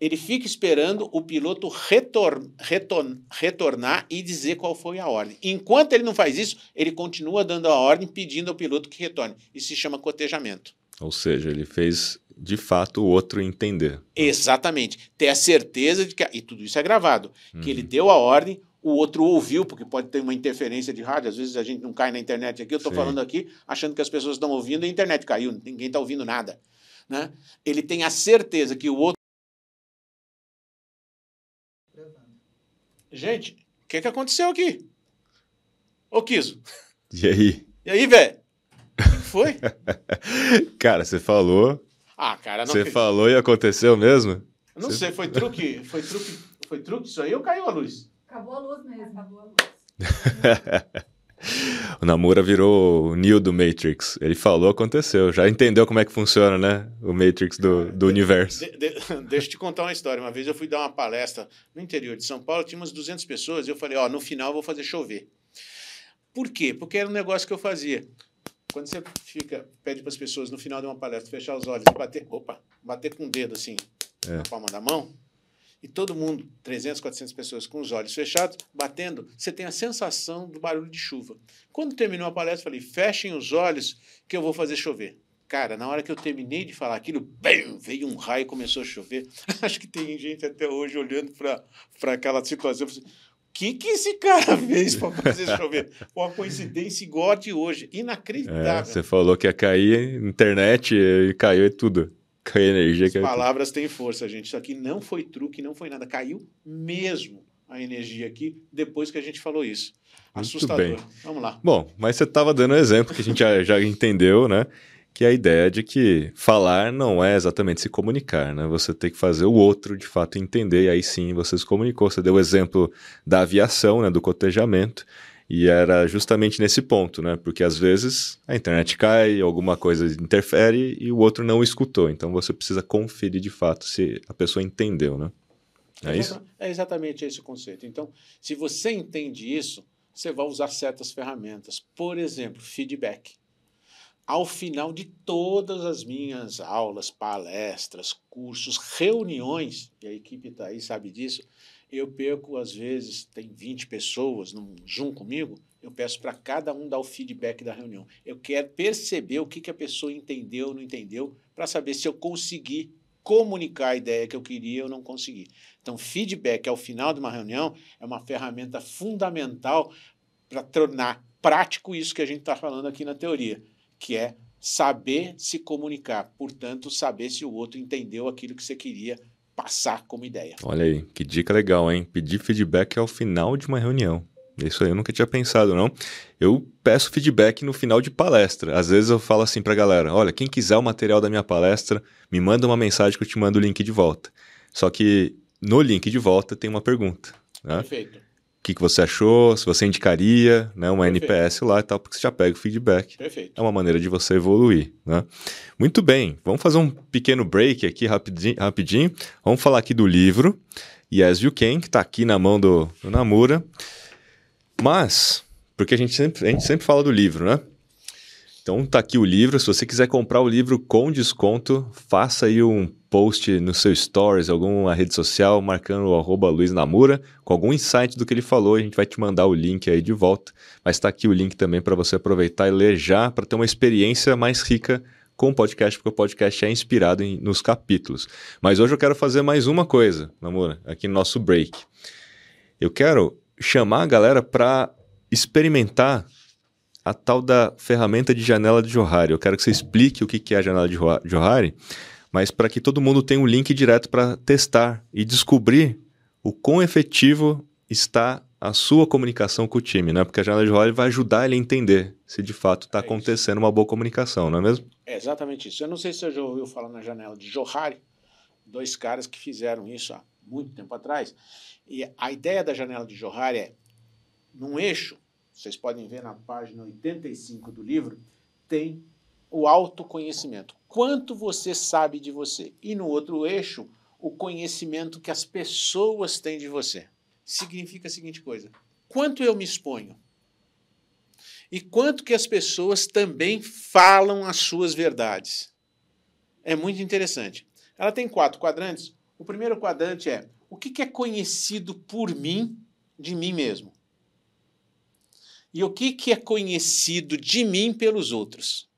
Ele fica esperando o piloto retor retor retornar e dizer qual foi a ordem. Enquanto ele não faz isso, ele continua dando a ordem, pedindo ao piloto que retorne. Isso se chama cotejamento. Ou seja, ele fez de fato o outro entender. Exatamente. Ter a certeza de que. E tudo isso é gravado. Uhum. Que ele uhum. deu a ordem, o outro ouviu, porque pode ter uma interferência de rádio. Às vezes a gente não cai na internet aqui. Eu estou falando aqui achando que as pessoas estão ouvindo e a internet caiu. Ninguém está ouvindo nada. Né? Ele tem a certeza que o outro. Gente, o que, que aconteceu aqui? Ô, Kiso. E aí? E aí, velho? O que foi? Cara, você falou ah, cara, não Você falou e aconteceu mesmo? Não Você... sei, foi truque, foi truque, foi truque isso aí ou caiu a luz? Acabou a luz mesmo. Acabou a luz. o Namura virou o Neo do Matrix. Ele falou, aconteceu. Já entendeu como é que funciona, né? O Matrix do, do universo. De, de, deixa eu te contar uma história. Uma vez eu fui dar uma palestra no interior de São Paulo, tinha umas 200 pessoas, e eu falei, ó, no final eu vou fazer chover. Por quê? Porque era um negócio que eu fazia. Quando você fica, pede para as pessoas no final de uma palestra fechar os olhos, bater, opa, bater com o dedo assim é. na palma da mão, e todo mundo, 300, 400 pessoas com os olhos fechados, batendo, você tem a sensação do barulho de chuva. Quando terminou a palestra, eu falei: fechem os olhos que eu vou fazer chover. Cara, na hora que eu terminei de falar aquilo, bam, veio um raio e começou a chover. Acho que tem gente até hoje olhando para aquela situação que, que esse cara fez para fazer chover? Uma coincidência igual a de hoje. Inacreditável. É, você falou que ia cair internet e caiu e tudo. Caiu energia. As caiu palavras tudo. têm força, gente. Isso aqui não foi truque, não foi nada. Caiu mesmo a energia aqui depois que a gente falou isso. Assustador. Vamos lá. Bom, mas você estava dando um exemplo que a gente já, já entendeu, né? Que é a ideia de que falar não é exatamente se comunicar, né? Você tem que fazer o outro de fato entender, e aí sim você se comunicou. Você deu o exemplo da aviação, né, do cotejamento, e era justamente nesse ponto, né? Porque às vezes a internet cai, alguma coisa interfere e o outro não escutou. Então você precisa conferir de fato se a pessoa entendeu, né? É, é isso? É exatamente esse o conceito. Então, se você entende isso, você vai usar certas ferramentas. Por exemplo, feedback ao final de todas as minhas aulas, palestras, cursos, reuniões, e a equipe está aí, sabe disso, eu perco, às vezes, tem 20 pessoas num Zoom comigo, eu peço para cada um dar o feedback da reunião. Eu quero perceber o que, que a pessoa entendeu ou não entendeu, para saber se eu consegui comunicar a ideia que eu queria ou não consegui. Então, feedback ao final de uma reunião é uma ferramenta fundamental para tornar prático isso que a gente está falando aqui na teoria que é saber se comunicar, portanto, saber se o outro entendeu aquilo que você queria passar como ideia. Olha aí, que dica legal, hein? Pedir feedback ao final de uma reunião. Isso aí eu nunca tinha pensado, não. Eu peço feedback no final de palestra. Às vezes eu falo assim pra galera: olha, quem quiser o material da minha palestra, me manda uma mensagem que eu te mando o link de volta. Só que no link de volta tem uma pergunta. Né? Perfeito. O que, que você achou? Se você indicaria né, uma Perfeito. NPS lá e tal, porque você já pega o feedback. Perfeito. É uma maneira de você evoluir, né? Muito bem, vamos fazer um pequeno break aqui rapidinho. rapidinho. Vamos falar aqui do livro Yes You Can, que está aqui na mão do, do Namura. Mas, porque a gente, sempre, a gente sempre fala do livro, né? Então tá aqui o livro. Se você quiser comprar o livro com desconto, faça aí um post no seu stories, alguma rede social, marcando o arroba Luiz Namura, com algum insight do que ele falou. A gente vai te mandar o link aí de volta. Mas está aqui o link também para você aproveitar e ler já, para ter uma experiência mais rica com o podcast, porque o podcast é inspirado em, nos capítulos. Mas hoje eu quero fazer mais uma coisa, Namura, aqui no nosso break. Eu quero chamar a galera para experimentar a tal da ferramenta de janela de Johari. Eu quero que você explique o que é a janela de Johari, mas para que todo mundo tenha um link direto para testar e descobrir o quão efetivo está a sua comunicação com o time, né? Porque a janela de Johari vai ajudar ele a entender se de fato está É acontecendo uma boa comunicação, não é mesmo? É exatamente isso. Eu não sei se você já ouviu falar na janela de Johari, dois caras que fizeram isso há muito tempo atrás. E a ideia da janela de Johari é, num eixo, vocês podem ver na página 85 do livro, tem o autoconhecimento. Quanto você sabe de você. E no outro eixo, o conhecimento que as pessoas têm de você. Significa a seguinte coisa: quanto eu me exponho? E quanto que as pessoas também falam as suas verdades. É muito interessante. Ela tem quatro quadrantes. O primeiro quadrante é o que é conhecido por mim de mim mesmo. E o que, que é conhecido de mim pelos outros.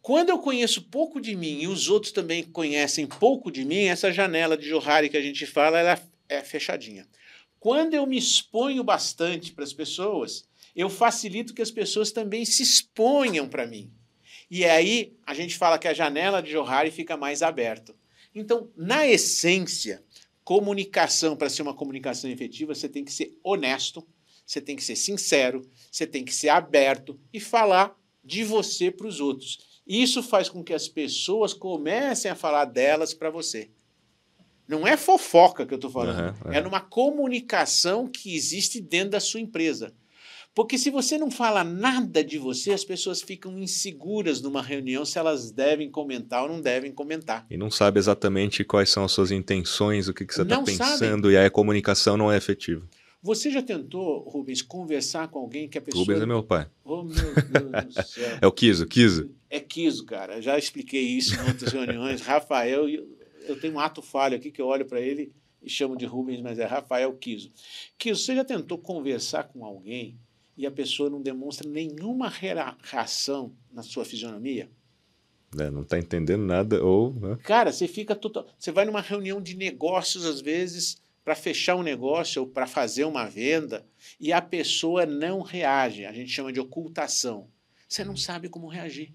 Quando eu conheço pouco de mim e os outros também conhecem pouco de mim, essa janela de Johari que a gente fala ela é fechadinha. Quando eu me exponho bastante para as pessoas, eu facilito que as pessoas também se exponham para mim. E aí a gente fala que a janela de Johari fica mais aberta. Então, na essência, comunicação, para ser uma comunicação efetiva, você tem que ser honesto, você tem que ser sincero, você tem que ser aberto e falar de você para os outros. Isso faz com que as pessoas comecem a falar delas para você. Não é fofoca que eu estou falando, Aham, aham. é numa comunicação que existe dentro da sua empresa. Porque se você não fala nada de você, as pessoas ficam inseguras numa reunião se elas devem comentar ou não devem comentar. E não sabe exatamente quais são as suas intenções, o que, que você está pensando, e aí a comunicação não é efetiva. Você já tentou, Rubens, conversar com alguém que a pessoa. Rubens é meu pai. Oh, meu Deus do céu. É o Kiso, Kiso. É Kiso, cara. Já expliquei isso em outras reuniões. Rafael, eu, tenho um ato falho aqui que eu olho para ele e chamo de Rubens, mas é Rafael Kiso. Kiso, você já tentou conversar com alguém e a pessoa não demonstra nenhuma rea- reação na sua fisionomia? É, não está entendendo nada, ou. né? Cara, você fica total. Você vai numa reunião de negócios, às vezes, para fechar um negócio ou para fazer uma venda, e a pessoa não reage. A gente chama de ocultação. Você não sabe como reagir.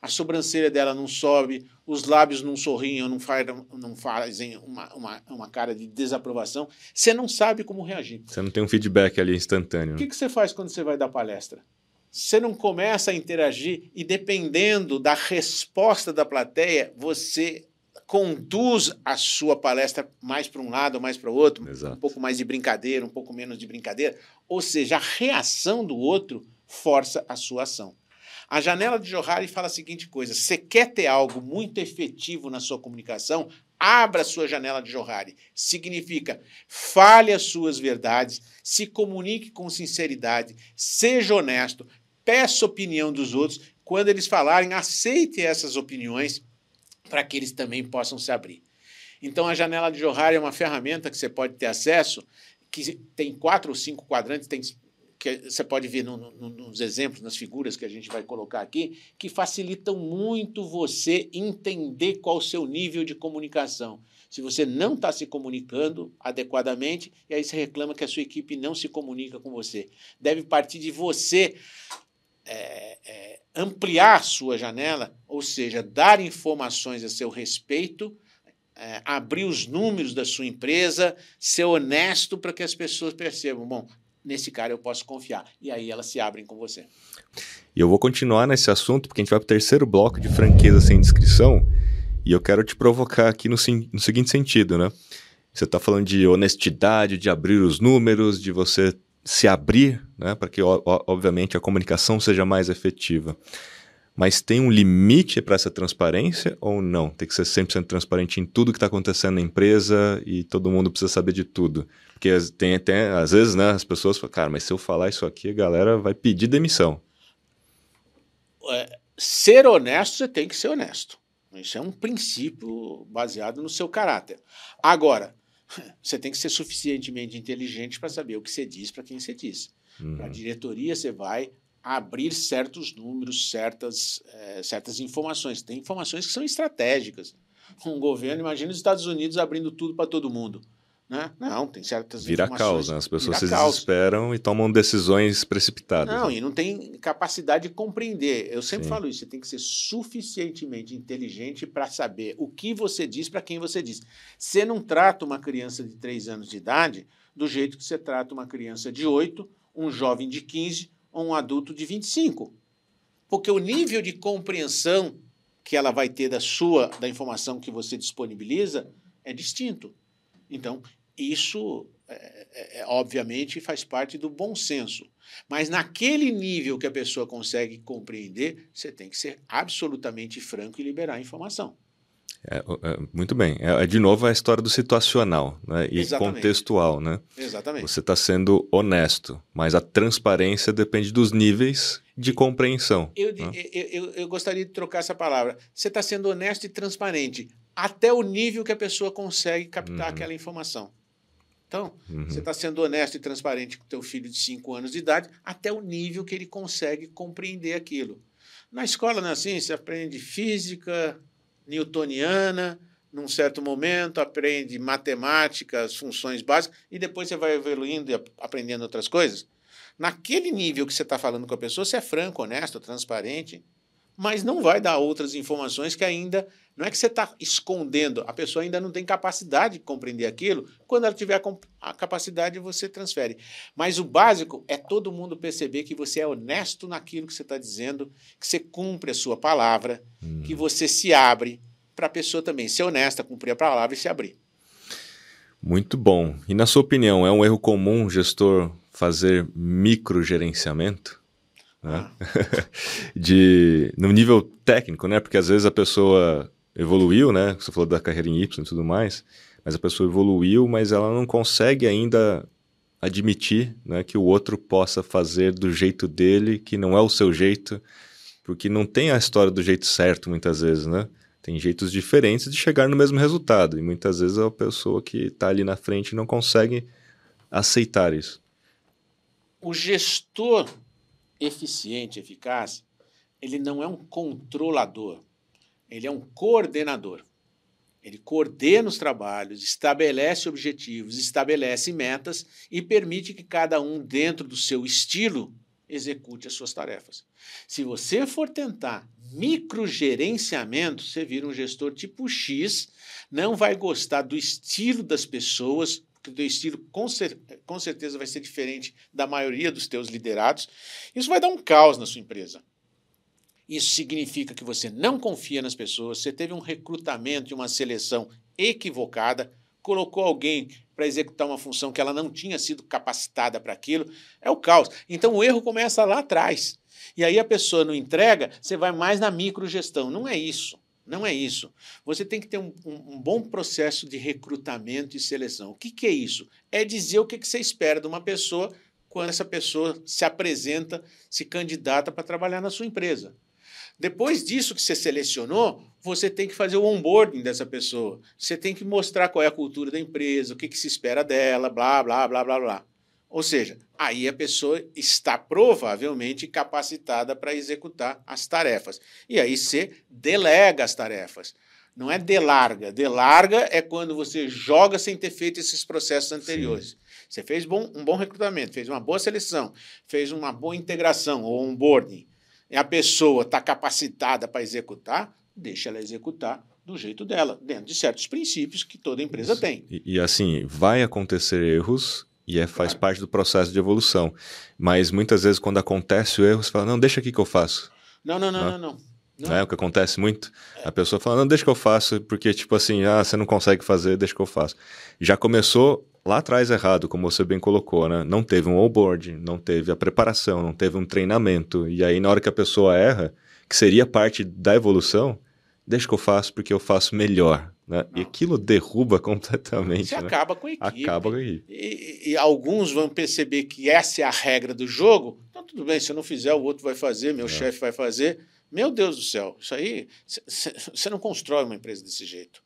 A sobrancelha dela não sobe, os lábios não sorriem ou não, fa- não fazem uma, uma, uma cara de desaprovação. Você não sabe como reagir. Você não tem um feedback ali instantâneo. O né? que, que você faz quando você vai dar palestra? Você não começa a interagir e, dependendo da resposta da plateia, você conduz a sua palestra mais para um lado ou mais para o outro, Exato. um pouco mais de brincadeira, um pouco menos de brincadeira. Ou seja, a reação do outro força a sua ação. A janela de Johari fala a seguinte coisa: você quer ter algo muito efetivo na sua comunicação? Abra a sua janela de Johari. Significa fale as suas verdades, se comunique com sinceridade, seja honesto, peça opinião dos outros. Quando eles falarem, aceite essas opiniões para que eles também possam se abrir. Então, a janela de Johari é uma ferramenta que você pode ter acesso, que tem quatro ou cinco quadrantes, tem, que você pode ver no- no- nos exemplos, nas figuras que a gente vai colocar aqui, que facilitam muito você entender qual o seu nível de comunicação. Se você não está se comunicando adequadamente, e aí você reclama que a sua equipe não se comunica com você. Deve partir de você é, é, ampliar sua janela, ou seja, dar informações a seu respeito, é, abrir os números da sua empresa, ser honesto para que as pessoas percebam. Bom, nesse cara eu posso confiar. E aí elas se abrem com você. E eu vou continuar nesse assunto, porque a gente vai para o terceiro bloco de franqueza sem descrição. E eu quero te provocar aqui no, no seguinte sentido, né? Você está falando de honestidade, de abrir os números, de você se abrir, né? Para que, obviamente, a comunicação seja mais efetiva. Mas tem um limite para essa transparência ou não? Tem que ser 100% transparente em tudo que está acontecendo na empresa e todo mundo precisa saber de tudo. Porque tem até, às vezes, né, as pessoas falam, cara, mas se eu falar isso aqui, a galera vai pedir demissão. É, ser honesto, você tem que ser honesto. Isso é um princípio baseado no seu caráter. Agora, você tem que ser suficientemente inteligente para saber o que você diz para quem você diz. Uhum. Para a diretoria, você vai abrir certos números, certas, é, certas informações. Tem informações que são estratégicas. Um governo, imagina os Estados Unidos abrindo tudo para todo mundo. Né? Não, tem certas Vira causa, as pessoas se desesperam e tomam decisões precipitadas. Não, né? e não tem capacidade de compreender. Eu sempre Sim. falo isso, você tem que ser suficientemente inteligente para saber o que você diz para quem você diz. Você não trata uma criança de 3 anos de idade do jeito que você trata uma criança de 8, um jovem de 15 ou um adulto de 25. Porque o nível de compreensão que ela vai ter da sua, da informação que você disponibiliza, é distinto. Então, isso, é, é, é, obviamente, faz parte do bom senso. Mas naquele nível que a pessoa consegue compreender, você tem que ser absolutamente franco e liberar a informação. É, é, muito bem. É, é, de novo a história do situacional né? e Exatamente. contextual. Né? Exatamente. Você está sendo honesto, mas a transparência depende dos níveis de compreensão. Eu, né? eu, eu, eu, gostaria de trocar essa palavra. Você está sendo honesto e transparente até o nível que a pessoa consegue captar uhum. aquela informação. Então, uhum. você está sendo honesto e transparente com o teu filho de 5 anos de idade até o nível que ele consegue compreender aquilo. Na escola não é assim, você aprende física, newtoniana, num certo momento, aprende matemática, as funções básicas, e depois você vai evoluindo e aprendendo outras coisas. Naquele nível que você está falando com a pessoa, você é franco, honesto, transparente, mas não vai dar outras informações que ainda. Não é que você está escondendo, a pessoa ainda não tem capacidade de compreender aquilo. Quando ela tiver a capacidade, você transfere. Mas o básico é todo mundo perceber que você é honesto naquilo que você está dizendo, que você cumpre a sua palavra, hum. que você se abre para a pessoa também ser honesta, cumprir a palavra e se abrir. Muito bom. E na sua opinião, é um erro comum gestor fazer microgerenciamento? Né? Ah. de, no nível técnico, né? Porque às vezes a pessoa evoluiu, né? Você falou da carreira em Y e tudo mais, mas a pessoa evoluiu, mas ela não consegue ainda admitir né, que o outro possa fazer do jeito dele, que não é o seu jeito, porque não tem a história do jeito certo muitas vezes, né? Tem jeitos diferentes de chegar no mesmo resultado, e muitas vezes a pessoa que está ali na frente não consegue aceitar isso. O gestor eficiente, eficaz, ele não é um controlador, ele é um coordenador. Ele coordena os trabalhos, estabelece objetivos, estabelece metas e permite que cada um, dentro do seu estilo, execute as suas tarefas. Se você for tentar microgerenciamento, você vira um gestor tipo X, não vai gostar do estilo das pessoas, que o teu estilo com, cer com certeza vai ser diferente da maioria dos teus liderados. Isso vai dar um caos na sua empresa. Isso significa que você não confia nas pessoas, você teve um recrutamento e uma seleção equivocada, colocou alguém para executar uma função que ela não tinha sido capacitada para aquilo, é o caos. Então o erro começa lá atrás. E aí a pessoa não entrega, você vai mais na microgestão. Não é isso. Não é isso. Você tem que ter um, um, um bom processo de recrutamento e seleção. O que, que é isso? É dizer o que, que você espera de uma pessoa quando essa pessoa se apresenta, se candidata para trabalhar na sua empresa. Depois disso que você selecionou, você tem que fazer o onboarding dessa pessoa. Você tem que mostrar qual é a cultura da empresa, o que, que se espera dela, blá, blá, blá, blá, blá. Ou seja, aí a pessoa está provavelmente capacitada para executar as tarefas. E aí você delega as tarefas. Não é delarga. Delarga é quando você joga sem ter feito esses processos anteriores. Sim. Você fez bom, um bom recrutamento, fez uma boa seleção, fez uma boa integração ou onboarding. E a pessoa está capacitada para executar, deixa ela executar do jeito dela, dentro de certos princípios que toda empresa Isso. tem. E, e assim, vai acontecer erros E é, faz parte do processo de evolução. Mas muitas vezes, quando acontece o erro, você fala, não, deixa aqui que eu faço. Não, não, não, não, não. não. Não é o que acontece muito? A pessoa fala, não, deixa que eu faço, porque, tipo assim, ah, você não consegue fazer, deixa que eu faço. Já começou lá atrás errado, como você bem colocou, né? Não teve um onboard, não teve a preparação, não teve um treinamento. E aí, na hora que a pessoa erra, que seria parte da evolução, deixa que eu faço porque eu faço melhor. Né? E aquilo derruba completamente. Você né? acaba com a equipe. Acaba com a equipe. E, e, alguns vão perceber que essa é a regra do jogo. Então, tudo bem, se eu não fizer, o outro vai fazer, meu é. chefe vai fazer. Meu Deus do céu, isso aí, você não constrói uma empresa desse jeito.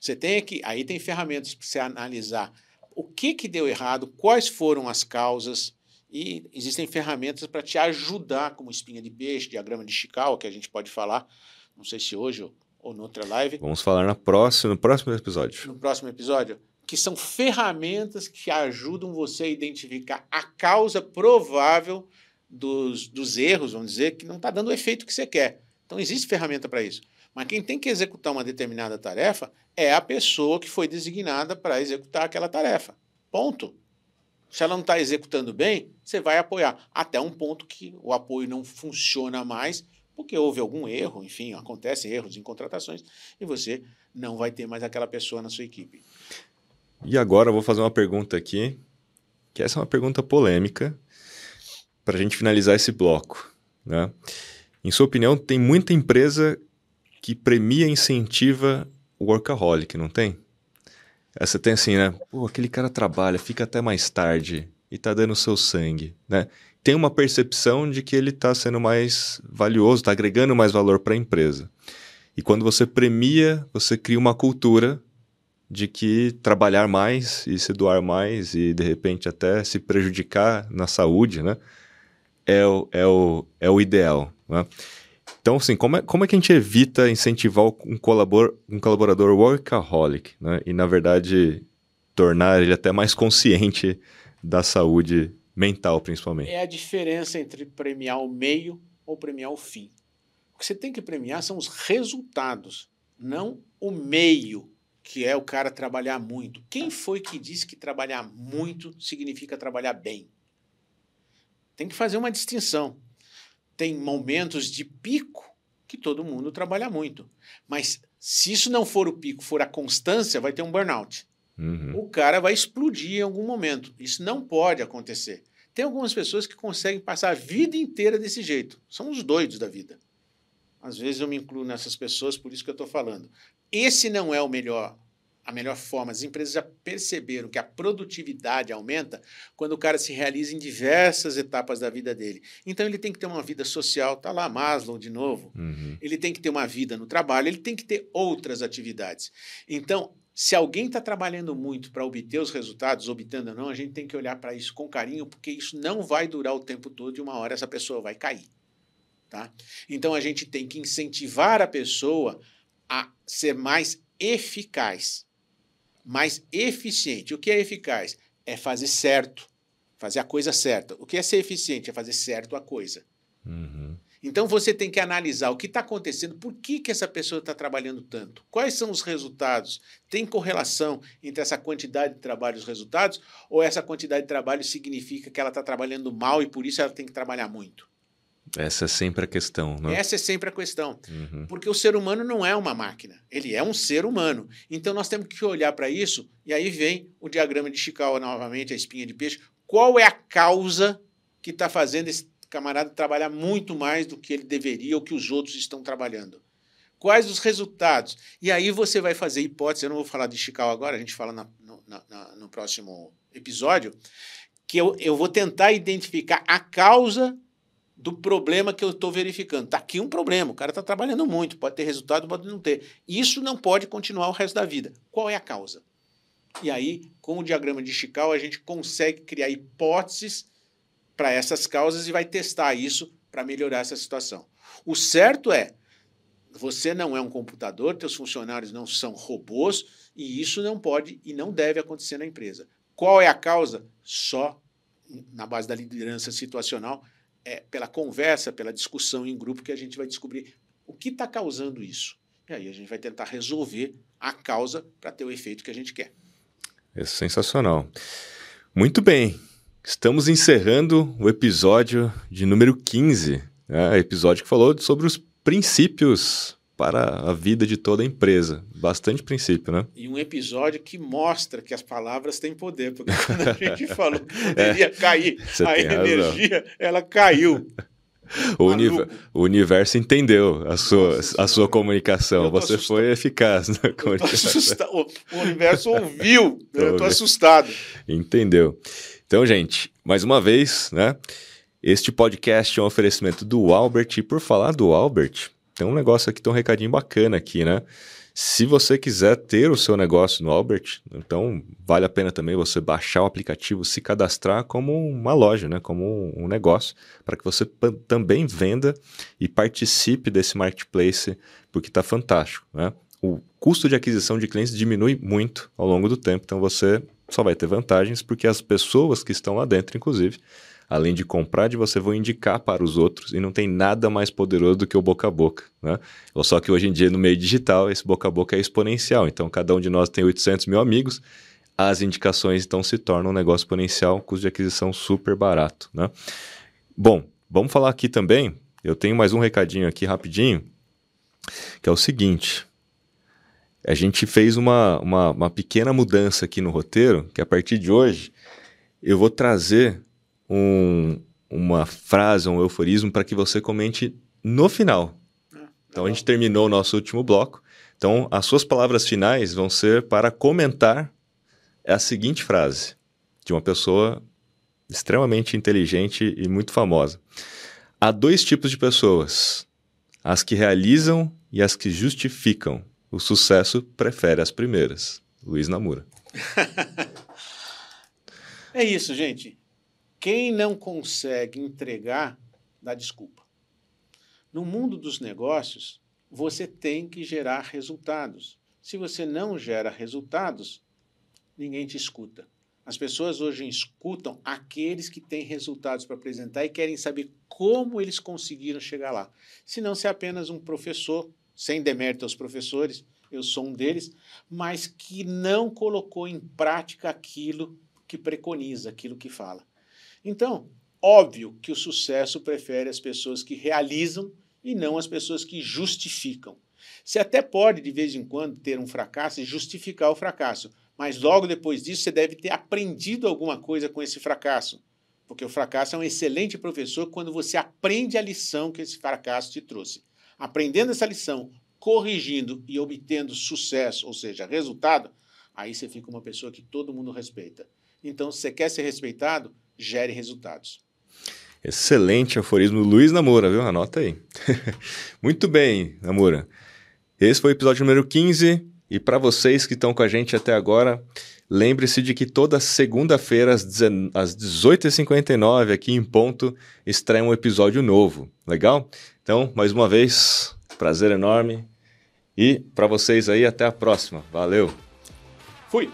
Você tem que, aí tem ferramentas para você analisar o que, que deu errado, quais foram as causas, e existem ferramentas para te ajudar, como espinha de peixe, diagrama de Chicago, que a gente pode falar, não sei se hoje ou, ou noutra live. Vamos falar na próxima, no próximo episódio. No próximo episódio, que são ferramentas que ajudam você a identificar a causa provável dos, dos erros, vamos dizer, que não está dando o efeito que você quer. Então, existe ferramenta para isso. Mas quem tem que executar uma determinada tarefa é a pessoa que foi designada para executar aquela tarefa. Ponto. Se ela não está executando bem, você vai apoiar. Até um ponto que o apoio não funciona mais, porque houve algum erro, enfim, acontecem erros em contratações, e você não vai ter mais aquela pessoa na sua equipe. E agora eu vou fazer uma pergunta aqui, que essa é uma pergunta polêmica, para a gente finalizar esse bloco. Né? Em sua opinião, tem muita empresa que premia e incentiva o workaholic, não tem? Essa tem assim, né? Pô, aquele cara trabalha, fica até mais tarde e tá dando seu sangue, né? Tem uma percepção de que ele está sendo mais valioso, está agregando mais valor para a empresa. E quando você premia, você cria uma cultura de que trabalhar mais e se doar mais e de repente até se prejudicar na saúde, né? é o, é o, é o ideal. Né? Então, assim, como é, como é que a gente evita incentivar um, colabor, um colaborador workaholic, né? E, na verdade, tornar ele até mais consciente da saúde mental, principalmente? É a diferença entre premiar o meio ou premiar o fim. O que você tem que premiar são os resultados, não o meio, que é o cara trabalhar muito. Quem foi que disse que trabalhar muito significa trabalhar bem? Tem que fazer uma distinção. Tem momentos de pico que todo mundo trabalha muito. Mas se isso não for o pico, for a constância, vai ter um burnout. Uhum. O cara vai explodir em algum momento. Isso não pode acontecer. Tem algumas pessoas que conseguem passar a vida inteira desse jeito. São os doidos da vida. Às vezes eu me incluo nessas pessoas, por isso que eu estou falando. Esse não é o melhor a melhor forma. As empresas já perceberam que a produtividade aumenta quando o cara se realiza em diversas etapas da vida dele. Então ele tem que ter uma vida social, tá lá Maslow de novo. Uhum. Ele tem que ter uma vida no trabalho, ele tem que ter outras atividades. Então, se alguém está trabalhando muito para obter os resultados, obtendo ou não, a gente tem que olhar para isso com carinho, porque isso não vai durar o tempo todo e uma hora essa pessoa vai cair. Tá? Então a gente tem que incentivar a pessoa a ser mais eficaz mais eficiente. O que é eficaz? É fazer certo, fazer a coisa certa. O que é ser eficiente? É fazer certo a coisa. Uhum. Então você tem que analisar o que está acontecendo, por que, que essa pessoa está trabalhando tanto, quais são os resultados, tem correlação entre essa quantidade de trabalho e os resultados, ou essa quantidade de trabalho significa que ela está trabalhando mal e por isso ela tem que trabalhar muito? Essa é sempre a questão, não? Essa é sempre a questão. Uhum. Porque o ser humano não é uma máquina, ele é um ser humano. Então nós temos que olhar para isso, e aí vem o diagrama de Chicago novamente, a espinha de peixe. Qual é a causa que está fazendo esse camarada trabalhar muito mais do que ele deveria ou que os outros estão trabalhando? Quais os resultados? E aí você vai fazer hipótese, eu não vou falar de Chicago agora, a gente fala na, no, na, no próximo episódio, que eu, eu vou tentar identificar a causa do problema que eu estou verificando. Está aqui um problema, o cara está trabalhando muito, pode ter resultado, pode não ter. Isso não pode continuar o resto da vida. Qual é a causa? E aí, com o diagrama de Chicago, a gente consegue criar hipóteses para essas causas e vai testar isso para melhorar essa situação. O certo é, você não é um computador, teus funcionários não são robôs, e isso não pode e não deve acontecer na empresa. Qual é a causa? Só na base da liderança situacional é pela conversa, pela discussão em grupo que a gente vai descobrir o que está causando isso. E aí a gente vai tentar resolver a causa para ter o efeito que a gente quer. É sensacional. Muito bem. Estamos encerrando o episódio de número 15. Né? Episódio que falou sobre os princípios para a vida de toda empresa. Bastante princípio, né? E um episódio que mostra que as palavras têm poder, porque quando a gente falou que poderia é, cair a energia, razão. ela caiu. O, uni o, universo entendeu a sua, a sua comunicação. Você assustado. foi eficaz na comunicação. O, o, universo ouviu. eu estou assustado. Entendeu. Então, gente, mais uma vez, né? Este podcast é um oferecimento do Albert. E por falar do Albert, tem um negócio aqui, tem um recadinho bacana aqui, né? Se você quiser ter o seu negócio no Albert, então vale a pena também você baixar o aplicativo, se cadastrar como uma loja, né? como um negócio, para que você também venda e participe desse marketplace, porque está fantástico. Né? O custo de aquisição de clientes diminui muito ao longo do tempo, então você só vai ter vantagens porque as pessoas que estão lá dentro, inclusive, além de comprar de você, vão indicar para os outros e não tem nada mais poderoso do que o boca a boca. Né? Só que hoje em dia, no meio digital, esse boca a boca é exponencial. Então, cada um de nós tem 800 mil amigos, as indicações então se tornam um negócio exponencial, custo de aquisição super barato. Né? Bom, vamos falar aqui também. Eu tenho mais um recadinho aqui rapidinho, que é o seguinte. A gente fez uma, uma, uma pequena mudança aqui no roteiro, que a partir de hoje eu vou trazer um, uma frase, um euforismo para que você comente no final. Ah, então a gente terminou o nosso último bloco. Então as suas palavras finais vão ser para comentar a seguinte frase de uma pessoa extremamente inteligente e muito famosa. Há dois tipos de pessoas: as que realizam e as que justificam. O sucesso prefere as primeiras. Luiz Namura. é isso, gente. Quem não consegue entregar, dá desculpa. No mundo dos negócios, você tem que gerar resultados. Se você não gera resultados, ninguém te escuta. As pessoas hoje escutam aqueles que têm resultados para apresentar e querem saber como eles conseguiram chegar lá. Se não, se é apenas um professor, sem demérito aos professores, eu sou um deles, mas que não colocou em prática aquilo que preconiza, aquilo que fala. Então, óbvio que o sucesso prefere as pessoas que realizam e não as pessoas que justificam. Você até pode, de vez em quando, ter um fracasso e justificar o fracasso, mas logo depois disso você deve ter aprendido alguma coisa com esse fracasso. Porque o fracasso é um excelente professor quando você aprende a lição que esse fracasso te trouxe. Aprendendo essa lição, corrigindo e obtendo sucesso, ou seja, resultado, aí você fica uma pessoa que todo mundo respeita. Então, se você quer ser respeitado, gere resultados. Excelente aforismo Luiz Namora, viu? Anota aí. Muito bem, Namora. Esse foi o episódio número 15. E para vocês que estão com a gente até agora, lembre-se de que toda segunda-feira, às 18h59, aqui em ponto, estreia um episódio novo. Legal? Então, mais uma vez, prazer enorme. E para vocês aí, até a próxima. Valeu! Fui!